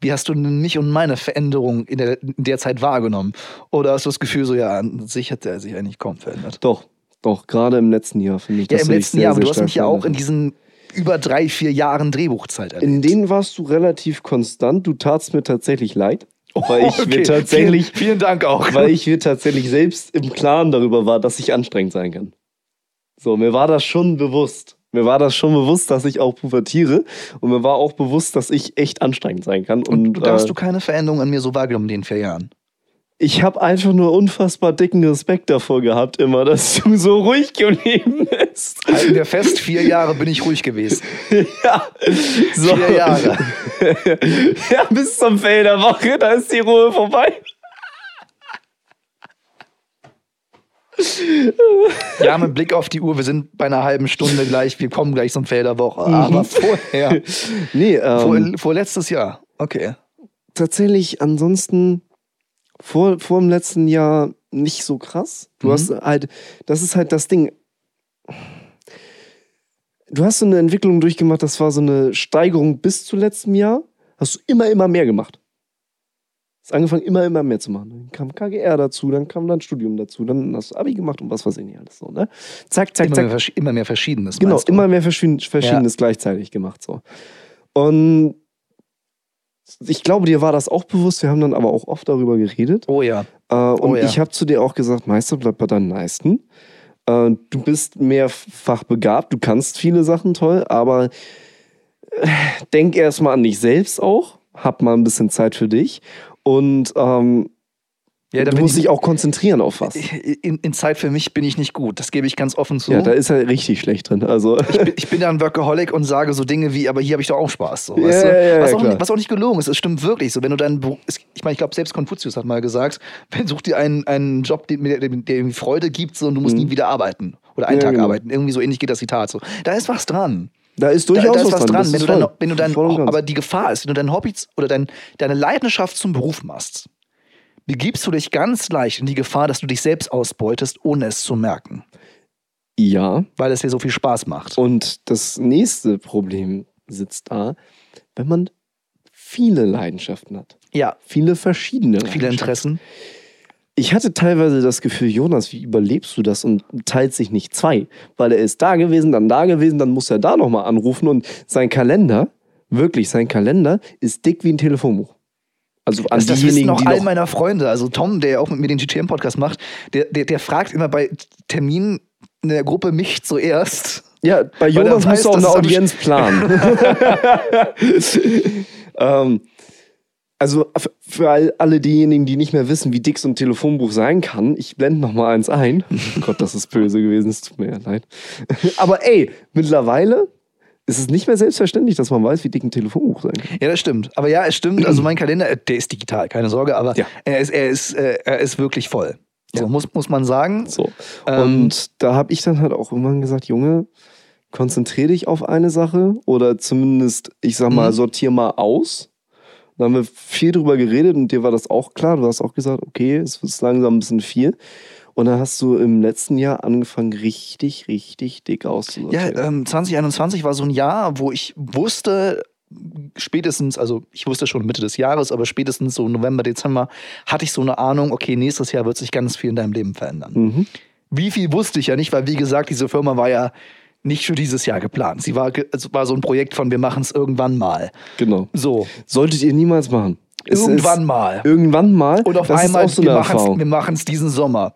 Wie hast du mich und meine Veränderung in der, in der Zeit wahrgenommen? Oder hast du das Gefühl, so ja, an sich hat er sich eigentlich kaum verändert? doch, doch, gerade im letzten Jahr finde ich Ja, dass im letzten sehr, Jahr, aber du hast mich ja auch in diesen über drei, vier Jahren Drehbuchzeit erlebt. In denen warst du relativ konstant. Du tatst mir tatsächlich leid. Weil ich mir tatsächlich, Vielen, vielen Dank auch. weil ich mir tatsächlich selbst im Klaren darüber war, dass ich anstrengend sein kann. So, mir war das schon bewusst. Mir war das schon bewusst, dass ich auch pubertiere. Und mir war auch bewusst, dass ich echt anstrengend sein kann. Und, und da hast äh, du keine Veränderung an mir so wahrgenommen in den vier Jahren. ich habe einfach nur unfassbar dicken Respekt davor gehabt, immer, dass du so ruhig geblieben bist. Halten wir fest, vier Jahre bin ich ruhig gewesen. ja, so. Vier Jahre. ja, bis zum Fail der Woche, da ist die Ruhe vorbei. Ja, mit Blick auf die Uhr, wir sind bei einer halben Stunde gleich, wir kommen gleich zum Fail der Woche. Aber vorher, Nee, ähm, vor, vor letztes Jahr. Okay. tatsächlich ansonsten vor, vor dem letzten Jahr nicht so krass. Du Mhm. hast halt, das ist halt das Ding. Du hast so eine Entwicklung durchgemacht, das war so eine Steigerung bis zu letztem Jahr. Hast du immer, immer mehr gemacht. Hast angefangen, immer, immer mehr zu machen. Dann kam KGR dazu, dann kam dann Studium dazu, dann hast du Abi gemacht und was weiß ich nicht alles so, ne? Zack, zack, Immer zack. mehr, immer mehr Verschiedenes. Genau, immer mehr verschieden, Verschiedenes gleichzeitig gemacht. So. Und ich glaube, dir war das auch bewusst. Wir haben dann aber auch oft darüber geredet. Oh ja. Äh, und Oh ja. ich habe zu dir auch gesagt, Meister, bleib bei deinen Leisten. Äh, du bist mehrfach begabt, du kannst viele Sachen toll, aber äh, denk erstmal an dich selbst auch. Hab mal ein bisschen Zeit für dich. Und ähm, Ja, da du musst ich- dich auch konzentrieren auf was. In, in Zeit für mich bin ich nicht gut. Das gebe ich ganz offen zu. Ja, da ist er richtig schlecht drin. Also. ich, bin, ich bin ja ein Workaholic und sage so Dinge wie, aber hier habe ich doch auch Spaß. So, Ja, weißt du? ja, was, auch, nicht- was auch nicht gelogen ist. Es stimmt wirklich. So, wenn du deinen ich meine, ich glaube, selbst Konfuzius hat mal gesagt, wenn such dir einen, einen Job, der, der, der irgendwie Freude gibt, so, und du musst nie wieder arbeiten. Oder einen Mhm. Tag genau. arbeiten. Irgendwie so ähnlich geht das Zitat. So. Da ist was dran. Da ist Da, durchaus da ist was dran. Das Wenn du, dein, wenn du dein, aber die Gefahr ist, wenn du dein Hobby oder dein, deine Leidenschaft zum Beruf machst, begibst du dich ganz leicht in die Gefahr, dass du dich selbst ausbeutest, ohne es zu merken. ja. Weil es dir so viel Spaß macht. Und das nächste Problem sitzt da, wenn man viele Leidenschaften hat. ja, Viele verschiedene viele. Interessen. Ich hatte teilweise das Gefühl, Jonas, wie überlebst du das und teilt sich nicht zwei? Weil er ist da gewesen, dann da gewesen, dann muss er da nochmal anrufen und sein Kalender, wirklich, sein Kalender ist dick wie ein Telefonbuch. Also an Das, das wissen auch all meiner Freunde. Also Tom, der ja auch mit mir den GTM-Podcast macht, der, der, der fragt immer bei Terminen in der Gruppe mich zuerst. Ja, bei Jonas musst du auch eine Audienz planen. ähm, also für all- alle diejenigen, die nicht mehr wissen, wie dick so ein Telefonbuch sein kann, ich blende noch mal eins ein. Oh Gott, das ist böse gewesen, es tut mir ja leid. Aber ey, mittlerweile ist es nicht mehr selbstverständlich, dass man weiß, wie dick ein Telefonbuch sein kann. Ja, das stimmt. Aber ja, es stimmt. Also mein Kalender, äh, der ist digital, keine Sorge, aber Ja. er, ist, er, ist, äh, er ist wirklich voll. So, Ja. muss, muss man sagen. So. Ähm, Und da habe ich dann halt auch irgendwann gesagt, Junge, konzentriere dich auf eine Sache oder zumindest, ich sag mal, Mhm. sortier mal aus. Da haben wir viel drüber geredet und dir war das auch klar. Du hast auch gesagt, okay, es ist langsam ein bisschen viel. Und dann hast du im letzten Jahr angefangen, richtig, richtig dick Ja, auszusortieren. ähm, 2021 war so ein Jahr, wo ich wusste, spätestens, also ich wusste schon Mitte des Jahres, aber spätestens so November, Dezember, hatte ich so eine Ahnung, okay, nächstes Jahr wird sich ganz viel in deinem Leben verändern. Mhm. Wie viel wusste ich ja nicht, weil wie gesagt, diese Firma war ja nicht für dieses Jahr geplant. Sie war, es war so ein Projekt von, wir machen es irgendwann mal. Genau. So, Solltet ihr niemals machen. Es irgendwann mal. Irgendwann mal. Und auf das einmal, so wir machen es diesen Sommer.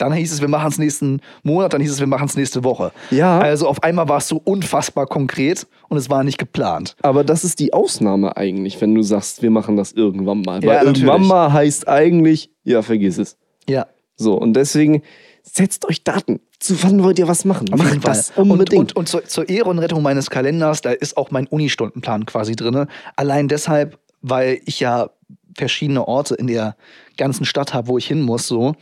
Dann hieß es, wir machen es nächsten Monat, dann hieß es, wir machen es nächste Woche. Ja. Also auf einmal war es so unfassbar konkret und es war nicht geplant. Aber das ist die Ausnahme eigentlich, wenn du sagst, wir machen das irgendwann mal. Ja, Weil irgendwann natürlich. mal heißt eigentlich, ja, vergiss es. Ja. So, und deswegen setzt euch Daten. Zu wann wollt ihr was machen? Auf Macht das unbedingt. Und, und, und zur, zur Ehrenrettung meines Kalenders, da ist auch mein Unistundenplan quasi drin. Allein deshalb, weil ich ja verschiedene Orte in der ganzen Stadt habe, wo ich hin muss. So.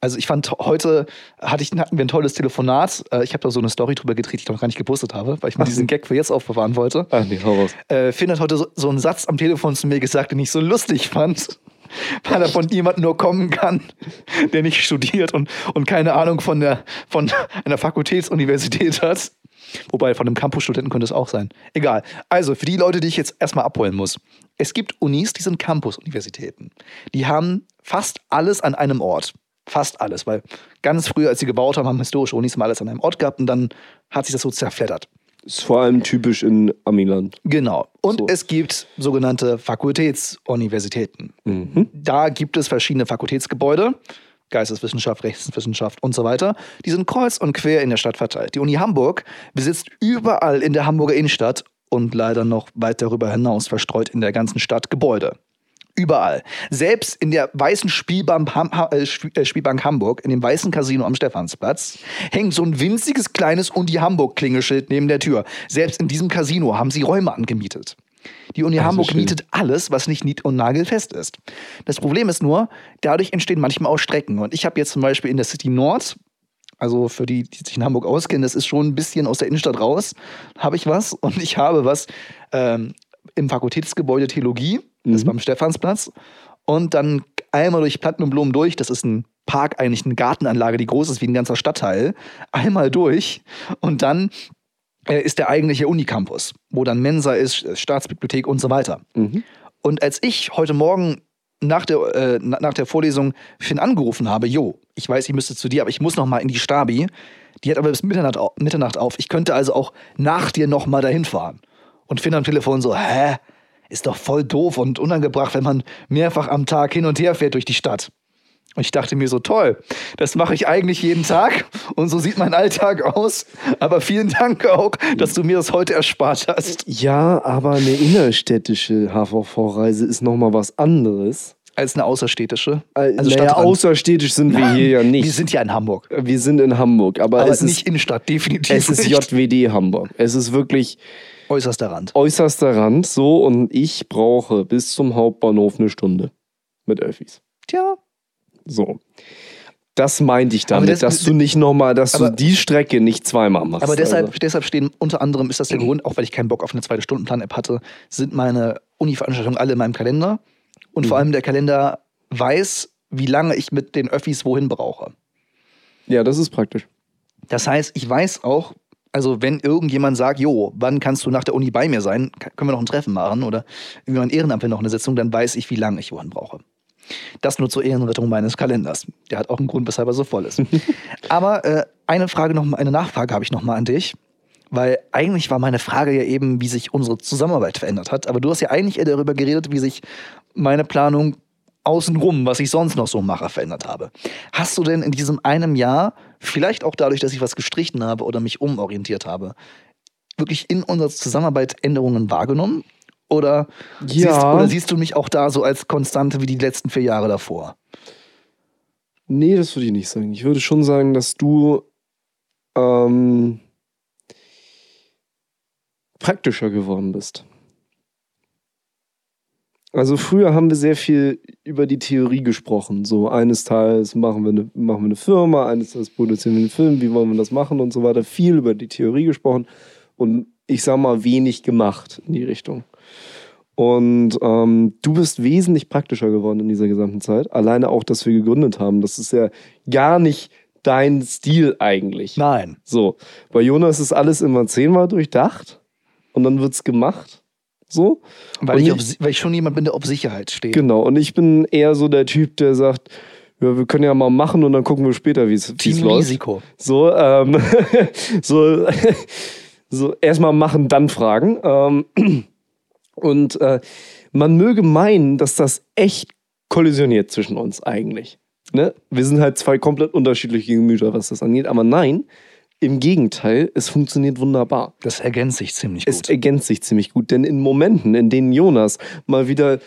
Also ich fand, heute hatte ich, hatten wir ein tolles Telefonat. Äh, Ich habe da so eine Story drüber gedreht, die ich noch gar nicht gepostet habe, weil ich mir diesen Gag für jetzt aufbewahren wollte. Ach nee, hau raus. Äh, Finn hat heute so, so einen Satz am Telefon zu mir gesagt, den ich so lustig fand. Weil er von jemandem nur kommen kann, der nicht studiert und, und keine Ahnung von, der, von einer Fakultätsuniversität hat. Wobei von einem Campusstudenten könnte es auch sein. Egal. Also, für die Leute, die ich jetzt erstmal abholen muss. Es gibt Unis, die sind Campus-Universitäten. Die haben fast alles an einem Ort. Fast alles, weil ganz früher, als sie gebaut haben, haben historische Unis mal alles an einem Ort gehabt und dann hat sich das so zerfleddert. Ist vor allem typisch in Amiland. Genau. Und So. es gibt sogenannte Fakultätsuniversitäten. Mhm. Da gibt es verschiedene Fakultätsgebäude, Geisteswissenschaft, Rechtswissenschaft und so weiter. Die sind kreuz und quer in der Stadt verteilt. Die Uni Hamburg besitzt überall in der Hamburger Innenstadt und leider noch weit darüber hinaus verstreut in der ganzen Stadt Gebäude. Überall. Selbst in der weißen Spielbank, Ham, Ha- äh, äh, Spielbank Hamburg, in dem weißen Casino am Stephansplatz, hängt so ein winziges kleines Uni Hamburg-Klingelschild neben der Tür. Selbst in diesem Casino haben sie Räume angemietet. Die Uni Also Hamburg mietet alles, was nicht nied- und nagelfest ist. Das Problem ist nur, dadurch entstehen manchmal auch Strecken. Und ich habe jetzt zum Beispiel in der City Nord, also für die, die sich in Hamburg auskennen, das ist schon ein bisschen aus der Innenstadt raus, habe ich was. Und ich habe was ähm, im Fakultätsgebäude Theologie, das ist beim Stephansplatz. Und dann einmal durch Platten und Blumen durch, das ist ein Park, eigentlich eine Gartenanlage, die groß ist wie ein ganzer Stadtteil. Einmal durch und dann äh, ist der eigentliche Unicampus, wo dann Mensa ist, Staatsbibliothek und so weiter. Mhm. Und als ich heute Morgen nach der, äh, na- nach der Vorlesung Finn angerufen habe, jo, ich weiß, ich müsste zu dir, aber ich muss noch mal in die Stabi. Die hat aber bis Mitternacht, Mitternacht auf. Ich könnte also auch nach dir noch mal dahin fahren. Und Finn am Telefon so, hä? Ist doch voll doof und unangebracht, wenn man mehrfach am Tag hin und her fährt durch die Stadt. Und ich dachte mir so, toll, das mache ich eigentlich jeden Tag und so sieht mein Alltag aus. Aber vielen Dank auch, dass du mir das heute erspart hast. Ja, aber eine innerstädtische HVV-Reise ist nochmal was anderes. Als eine außerstädtische. Also Also naja, außerstädtisch sind wir hier ja nicht. Wir sind ja in Hamburg. Wir sind in Hamburg, aber, Aber es ist, nicht Innenstadt, definitiv. es ist nicht. JWD Hamburg. Es ist wirklich äußerster Rand. äußerster Rand so und ich brauche bis zum Hauptbahnhof eine Stunde mit Öffis. Tja. So. Das meinte ich damit, das- dass du nicht nochmal, dass aber- du die Strecke nicht zweimal machst. Aber deshalb, Also. deshalb stehen unter anderem, ist das der Grund, auch weil ich keinen Bock auf eine zweite Stundenplan-App hatte, sind meine Uni-Veranstaltungen alle in meinem Kalender. Und Mhm. vor allem der Kalender weiß, wie lange ich mit den Öffis wohin brauche. Ja, das ist praktisch. Das heißt, ich weiß auch, also wenn irgendjemand sagt, jo, wann kannst du nach der Uni bei mir sein, können wir noch ein Treffen machen oder irgendwie mein Ehrenamt will noch eine Sitzung, dann weiß ich, wie lange ich wohin brauche. Das nur zur Ehrenrettung meines Kalenders. Der hat auch einen Grund, weshalb er so voll ist. Aber äh, eine Frage noch, eine Nachfrage habe ich noch mal an dich. Weil eigentlich war meine Frage ja eben, wie sich unsere Zusammenarbeit verändert hat. Aber du hast ja eigentlich eher darüber geredet, wie sich meine Planung außenrum, was ich sonst noch so mache, verändert habe. Hast du denn in diesem einem Jahr, vielleicht auch dadurch, dass ich was gestrichen habe oder mich umorientiert habe, wirklich in unserer Zusammenarbeit Änderungen wahrgenommen? Oder, Ja. siehst, oder siehst du mich auch da so als Konstante wie die letzten vier Jahre davor? Nee, das würde ich nicht sagen. Ich würde schon sagen, dass du ähm, praktischer geworden bist. Also früher haben wir sehr viel über die Theorie gesprochen. So eines Tages machen wir eine, machen wir eine Firma, eines Tages produzieren wir einen Film, wie wollen wir das machen und so weiter. Viel über die Theorie gesprochen und ich sag mal wenig gemacht in die Richtung. Und ähm, du bist wesentlich praktischer geworden in dieser gesamten Zeit. Alleine auch, dass wir gegründet haben. Das ist ja gar nicht dein Stil eigentlich. Nein. So, bei Jonas ist alles immer zehnmal durchdacht und dann wird's gemacht. So. Weil ich, auf, weil ich schon jemand bin, der auf Sicherheit steht. Genau. Und ich bin eher so der Typ, der sagt, ja, wir können ja mal machen und dann gucken wir später, wie es wie es Team läuft. Risiko. So, ähm, so, so erstmal machen, dann fragen. Ähm, und äh, man möge meinen, dass das echt kollisioniert zwischen uns eigentlich. Ne? Wir sind halt zwei komplett unterschiedliche Gemüter, was das angeht. Aber nein, im Gegenteil, es funktioniert wunderbar. Das ergänzt sich ziemlich Es gut. ergänzt sich ziemlich gut, denn in Momenten, in denen Jonas mal wieder,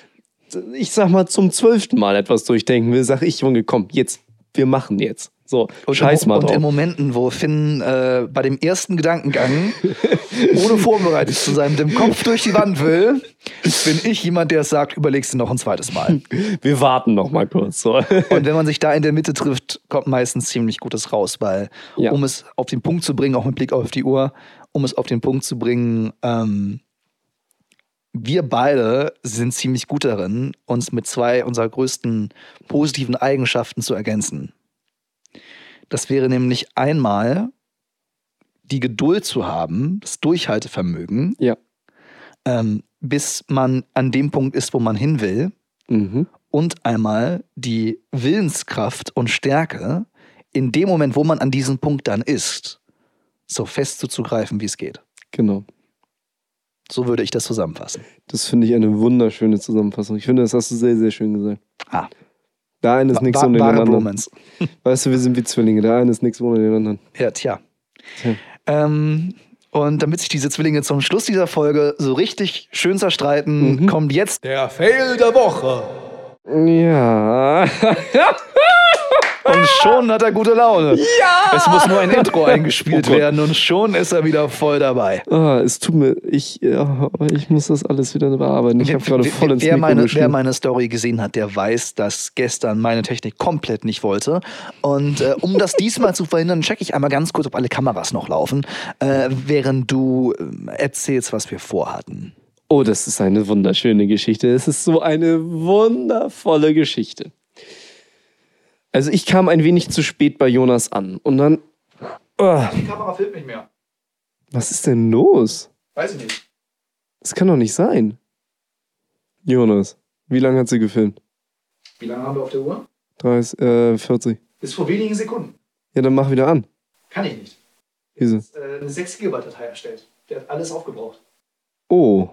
ich sag mal, zum zwölften Mal etwas durchdenken will, sag ich, Junge, komm, jetzt, wir machen jetzt. So, Und, scheiß im, mal und in. Momenten, wo Finn äh, bei dem ersten Gedankengang ohne vorbereitet zu sein mit dem Kopf durch die Wand will, bin ich jemand, der sagt, überlegst du noch ein zweites Mal. Wir warten noch mal kurz. So. Und wenn man sich da in der Mitte trifft, kommt meistens ziemlich Gutes raus, weil Ja. um es auf den Punkt zu bringen, auch mit Blick auf die Uhr, um es auf den Punkt zu bringen, ähm, wir beide sind ziemlich gut darin, uns mit zwei unserer größten positiven Eigenschaften zu ergänzen. Das wäre nämlich einmal die Geduld zu haben, das Durchhaltevermögen, Ja. ähm, bis man an dem Punkt ist, wo man hin will Mhm. und einmal die Willenskraft und Stärke, in dem Moment, wo man an diesem Punkt dann ist, so fest zuzugreifen, wie es geht. Genau. So würde ich das zusammenfassen. Das finde ich eine wunderschöne Zusammenfassung. Ich finde, das hast du sehr, sehr schön gesagt. Ah, Der eine ist nichts wa- ohne den anderen. Bromance. Weißt du, wir sind wie Zwillinge. Der eine ist nichts ohne den anderen. Ja, tja. Tja. Ähm, und damit sich diese Zwillinge zum Schluss dieser Folge so richtig schön zerstreiten, Mhm. kommt jetzt Der Fail der Woche. Ja. und schon hat er gute Laune. Ja! Es muss nur ein Intro eingespielt Oh werden und schon ist er wieder voll dabei. Ah, es tut mir, ich, aber ich muss das alles wieder bearbeiten. Ich habe gerade Wer- voll ins wer, Mikro meine, wer meine Story gesehen hat, der weiß, dass gestern meine Technik komplett nicht wollte. Und äh, um das diesmal zu verhindern, checke ich einmal ganz kurz, ob alle Kameras noch laufen, äh, während du äh, erzählst, was wir vorhatten. Oh, das ist eine wunderschöne Geschichte. Es ist so eine wundervolle Geschichte. Also ich kam ein wenig zu spät bei Jonas an und dann, oh, Die Kamera filmt nicht mehr. was ist denn los? Weiß ich nicht. Das kann doch nicht sein. Jonas, wie lange hat sie gefilmt? Wie lange haben wir auf der Uhr? 30, äh, 40. Bis vor wenigen Sekunden. Ja, dann mach wieder an. Kann ich nicht. Wieso? Äh, eine 6 GB Datei erstellt. Der hat alles aufgebraucht. Oh,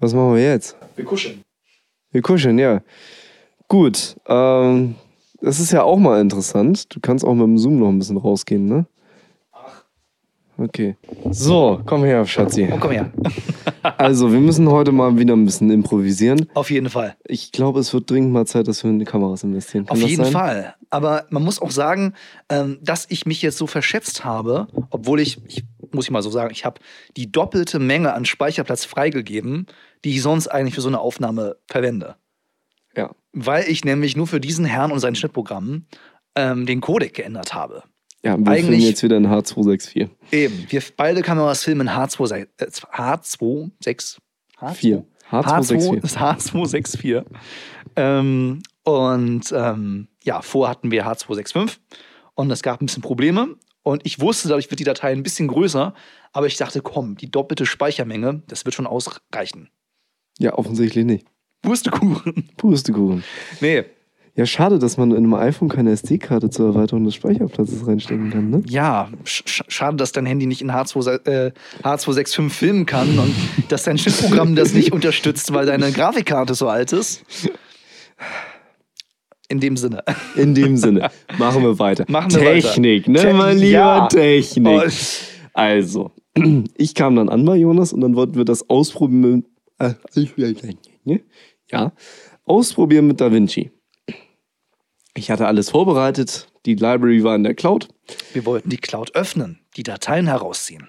was machen wir jetzt? Wir kuscheln. Wir kuscheln, ja. Gut, ähm, das ist ja auch mal interessant. Du kannst auch mit dem Zoom noch ein bisschen rausgehen, ne? Ach. Okay. So, komm her, Schatzi. Oh, komm her. Also, wir müssen heute mal wieder ein bisschen improvisieren. Auf jeden Fall. Ich glaube, es wird dringend mal Zeit, dass wir in die Kameras investieren. Kann Auf jeden sein? Fall. Aber man muss auch sagen, ähm, dass ich mich jetzt so verschätzt habe, obwohl ich, ich muss ich mal so sagen, ich habe die doppelte Menge an Speicherplatz freigegeben, die ich sonst eigentlich für so eine Aufnahme verwende. Ja. Weil ich nämlich nur für diesen Herrn und sein Schnittprogramm ähm, den Codec geändert habe. Ja, wir filmen Eigentlich- jetzt wieder in H264. Eben, wir beide Kameras filmen H2, äh, H26. H2? 4. H264. H2, H264. Ähm, und ähm, ja, vorher hatten wir H265 und es gab ein bisschen Probleme. Und ich wusste, dadurch wird die Datei ein bisschen größer, aber ich dachte, komm, die doppelte Speichermenge, das wird schon ausreichen. Ja, offensichtlich nicht. Wurstekuchen. Pustekuchen. Nee. Ja, schade, dass man in einem iPhone keine SD-Karte zur Erweiterung des Speicherplatzes reinstecken kann, ne? Ja, sch sch- schade, dass dein Handy nicht in H2, äh, H265 filmen kann und dass dein Schnittprogramm das nicht unterstützt, weil deine Grafikkarte so alt ist. In dem Sinne. In dem Sinne, machen wir weiter. Machen wir weiter. Technik, ne, Te- mein lieber ja. Technik. Oh. Also, ich kam dann an bei Jonas und dann wollten wir das ausprobieren äh, ja, ausprobieren mit DaVinci. Ich hatte alles vorbereitet, die Library war in der Cloud. Wir wollten die Cloud öffnen, die Dateien herausziehen.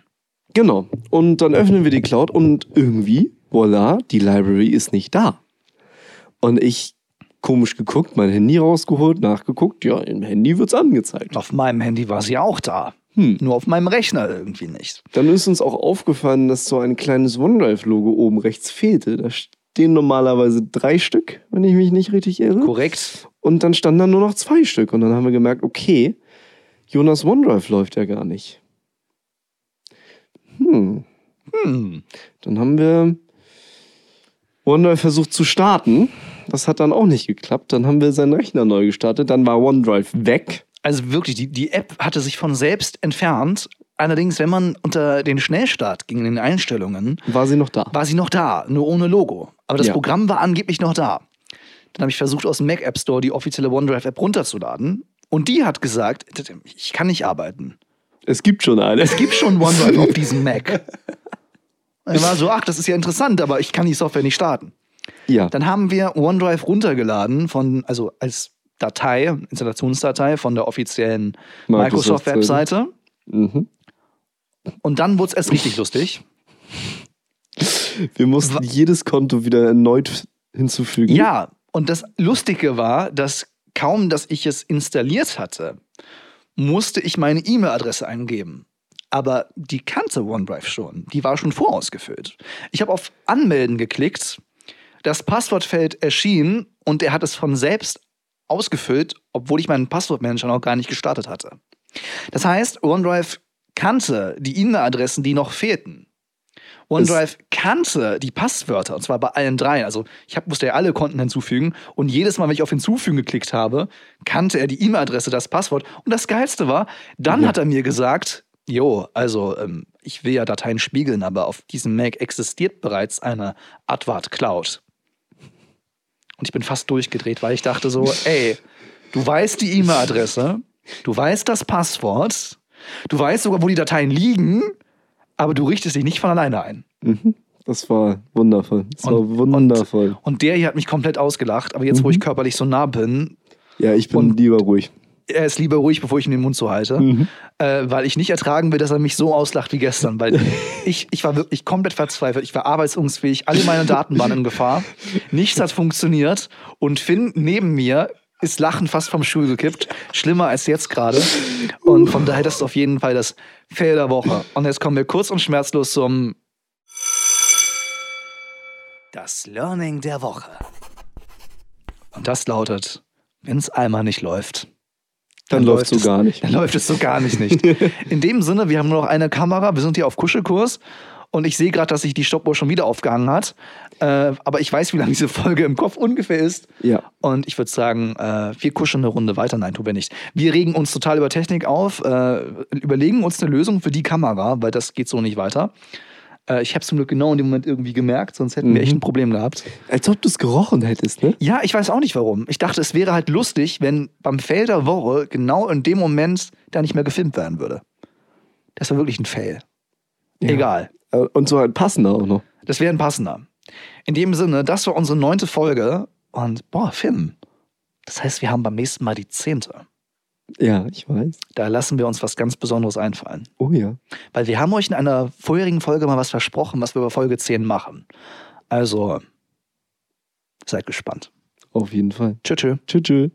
Genau. Und dann öffnen wir die Cloud und irgendwie, voila, die Library ist nicht da. Und ich komisch geguckt, mein Handy rausgeholt, nachgeguckt, ja, im Handy wird's angezeigt. Auf meinem Handy war sie auch da. Hm. Nur auf meinem Rechner irgendwie nicht. Dann ist uns auch aufgefallen, dass so ein kleines OneDrive-Logo oben rechts fehlte. Da stehen normalerweise drei Stück, wenn ich mich nicht richtig irre. Korrekt. Und dann standen da nur noch zwei Stück. Und dann haben wir gemerkt, okay, Jonas OneDrive läuft ja gar nicht. Hm. Hm. Dann haben wir OneDrive versucht zu starten. Das hat dann auch nicht geklappt. Dann haben wir seinen Rechner neu gestartet. Dann war OneDrive weg. Also wirklich, die, die App hatte sich von selbst entfernt. Allerdings, wenn man unter den Schnellstart ging in den Einstellungen, War sie noch da? war sie noch da, nur ohne Logo. Aber das Ja. Programm war angeblich noch da. Dann habe ich versucht, aus dem Mac App Store die offizielle OneDrive-App runterzuladen. Und die hat gesagt, ich kann nicht arbeiten. Es gibt schon eine. Es gibt schon OneDrive auf diesem Mac. Ich war so, ach, das ist ja interessant, aber ich kann die Software nicht starten. Ja. Dann haben wir OneDrive runtergeladen von, also als Datei, Installationsdatei von der offiziellen. Microsoft-Webseite. Mhm. Und dann wurde es erst richtig lustig. Wir mussten jedes Konto wieder erneut hinzufügen. Ja, und das Lustige war, dass kaum, dass ich es installiert hatte, musste ich meine E-Mail-Adresse eingeben. Aber die kannte OneDrive schon. Die war schon vorausgefüllt. Ich habe auf Anmelden geklickt, das Passwortfeld erschien und er hat es von selbst ausgefüllt, obwohl ich meinen Passwortmanager noch gar nicht gestartet hatte. Das heißt, OneDrive kannte die E-Mail-Adressen, die noch fehlten. OneDrive kannte die Passwörter, und zwar bei allen dreien. Also ich hab, musste ja alle Konten hinzufügen und jedes Mal, wenn ich auf Hinzufügen geklickt habe, kannte er die E-Mail-Adresse, das Passwort. Und das Geilste war, dann Ja. hat er mir gesagt, jo, also ähm, ich will ja Dateien spiegeln, aber auf diesem Mac existiert bereits eine Advart Cloud. Und ich bin fast durchgedreht, weil ich dachte so, ey, du weißt die E-Mail-Adresse, du weißt das Passwort, du weißt sogar, wo die Dateien liegen, aber du richtest dich nicht von alleine ein. Mhm. Das war wundervoll. Das Und- war wundervoll. Und der hier hat mich komplett ausgelacht, aber jetzt, wo ich körperlich so nah bin, ja, ich bin und- lieber ruhig. er ist lieber ruhig, bevor ich ihm den Mund so halte, Mhm. äh, weil ich nicht ertragen will, dass er mich so auslacht wie gestern, weil ich, ich war wirklich komplett verzweifelt, ich war arbeitsunfähig, alle meine Daten waren in Gefahr, nichts hat funktioniert und Finn neben mir ist Lachen fast vom Stuhl gekippt, schlimmer als jetzt gerade und von daher das ist auf jeden Fall das Fail der Woche. Und jetzt kommen wir kurz und schmerzlos zum das Learning der Woche. Und das lautet, wenn es einmal nicht läuft, Dann, läuft so es, gar nicht. Dann läuft es so gar nicht nicht. In dem Sinne, wir haben nur noch eine Kamera, wir sind hier auf Kuschelkurs und ich sehe gerade, dass sich die Stoppuhr schon wieder aufgehangen hat. Äh, aber ich weiß, wie lange diese Folge im Kopf ungefähr ist. Ja. Und ich würde sagen, äh, wir kuscheln eine Runde weiter. Nein, tun wir nicht. Wir regen uns total über Technik auf, äh, überlegen uns eine Lösung für die Kamera, weil das geht so nicht weiter. Äh, ich habe es zum Glück genau in dem Moment irgendwie gemerkt, sonst hätten wir Mhm. echt ein Problem gehabt. Als ob du es gerochen hättest, ne? Ja, ich weiß auch nicht warum. Ich dachte, es wäre halt lustig, wenn beim Fail der Woche genau in dem Moment da nicht mehr gefilmt werden würde. Das war wirklich ein Fail. Ja. Egal. Äh, Und so ein passender auch noch. Das wäre ein passender. In dem Sinne, das war unsere neunte Folge und boah, Film. Das heißt, wir haben beim nächsten Mal die zehnte. Ja, ich weiß. Da lassen wir uns was ganz Besonderes einfallen. Oh ja. Weil wir haben euch in einer vorherigen Folge mal was versprochen, was wir über Folge 10 machen. Also, seid gespannt. Auf jeden Fall. Tschüss. tschüss. Tschüss. tschüss.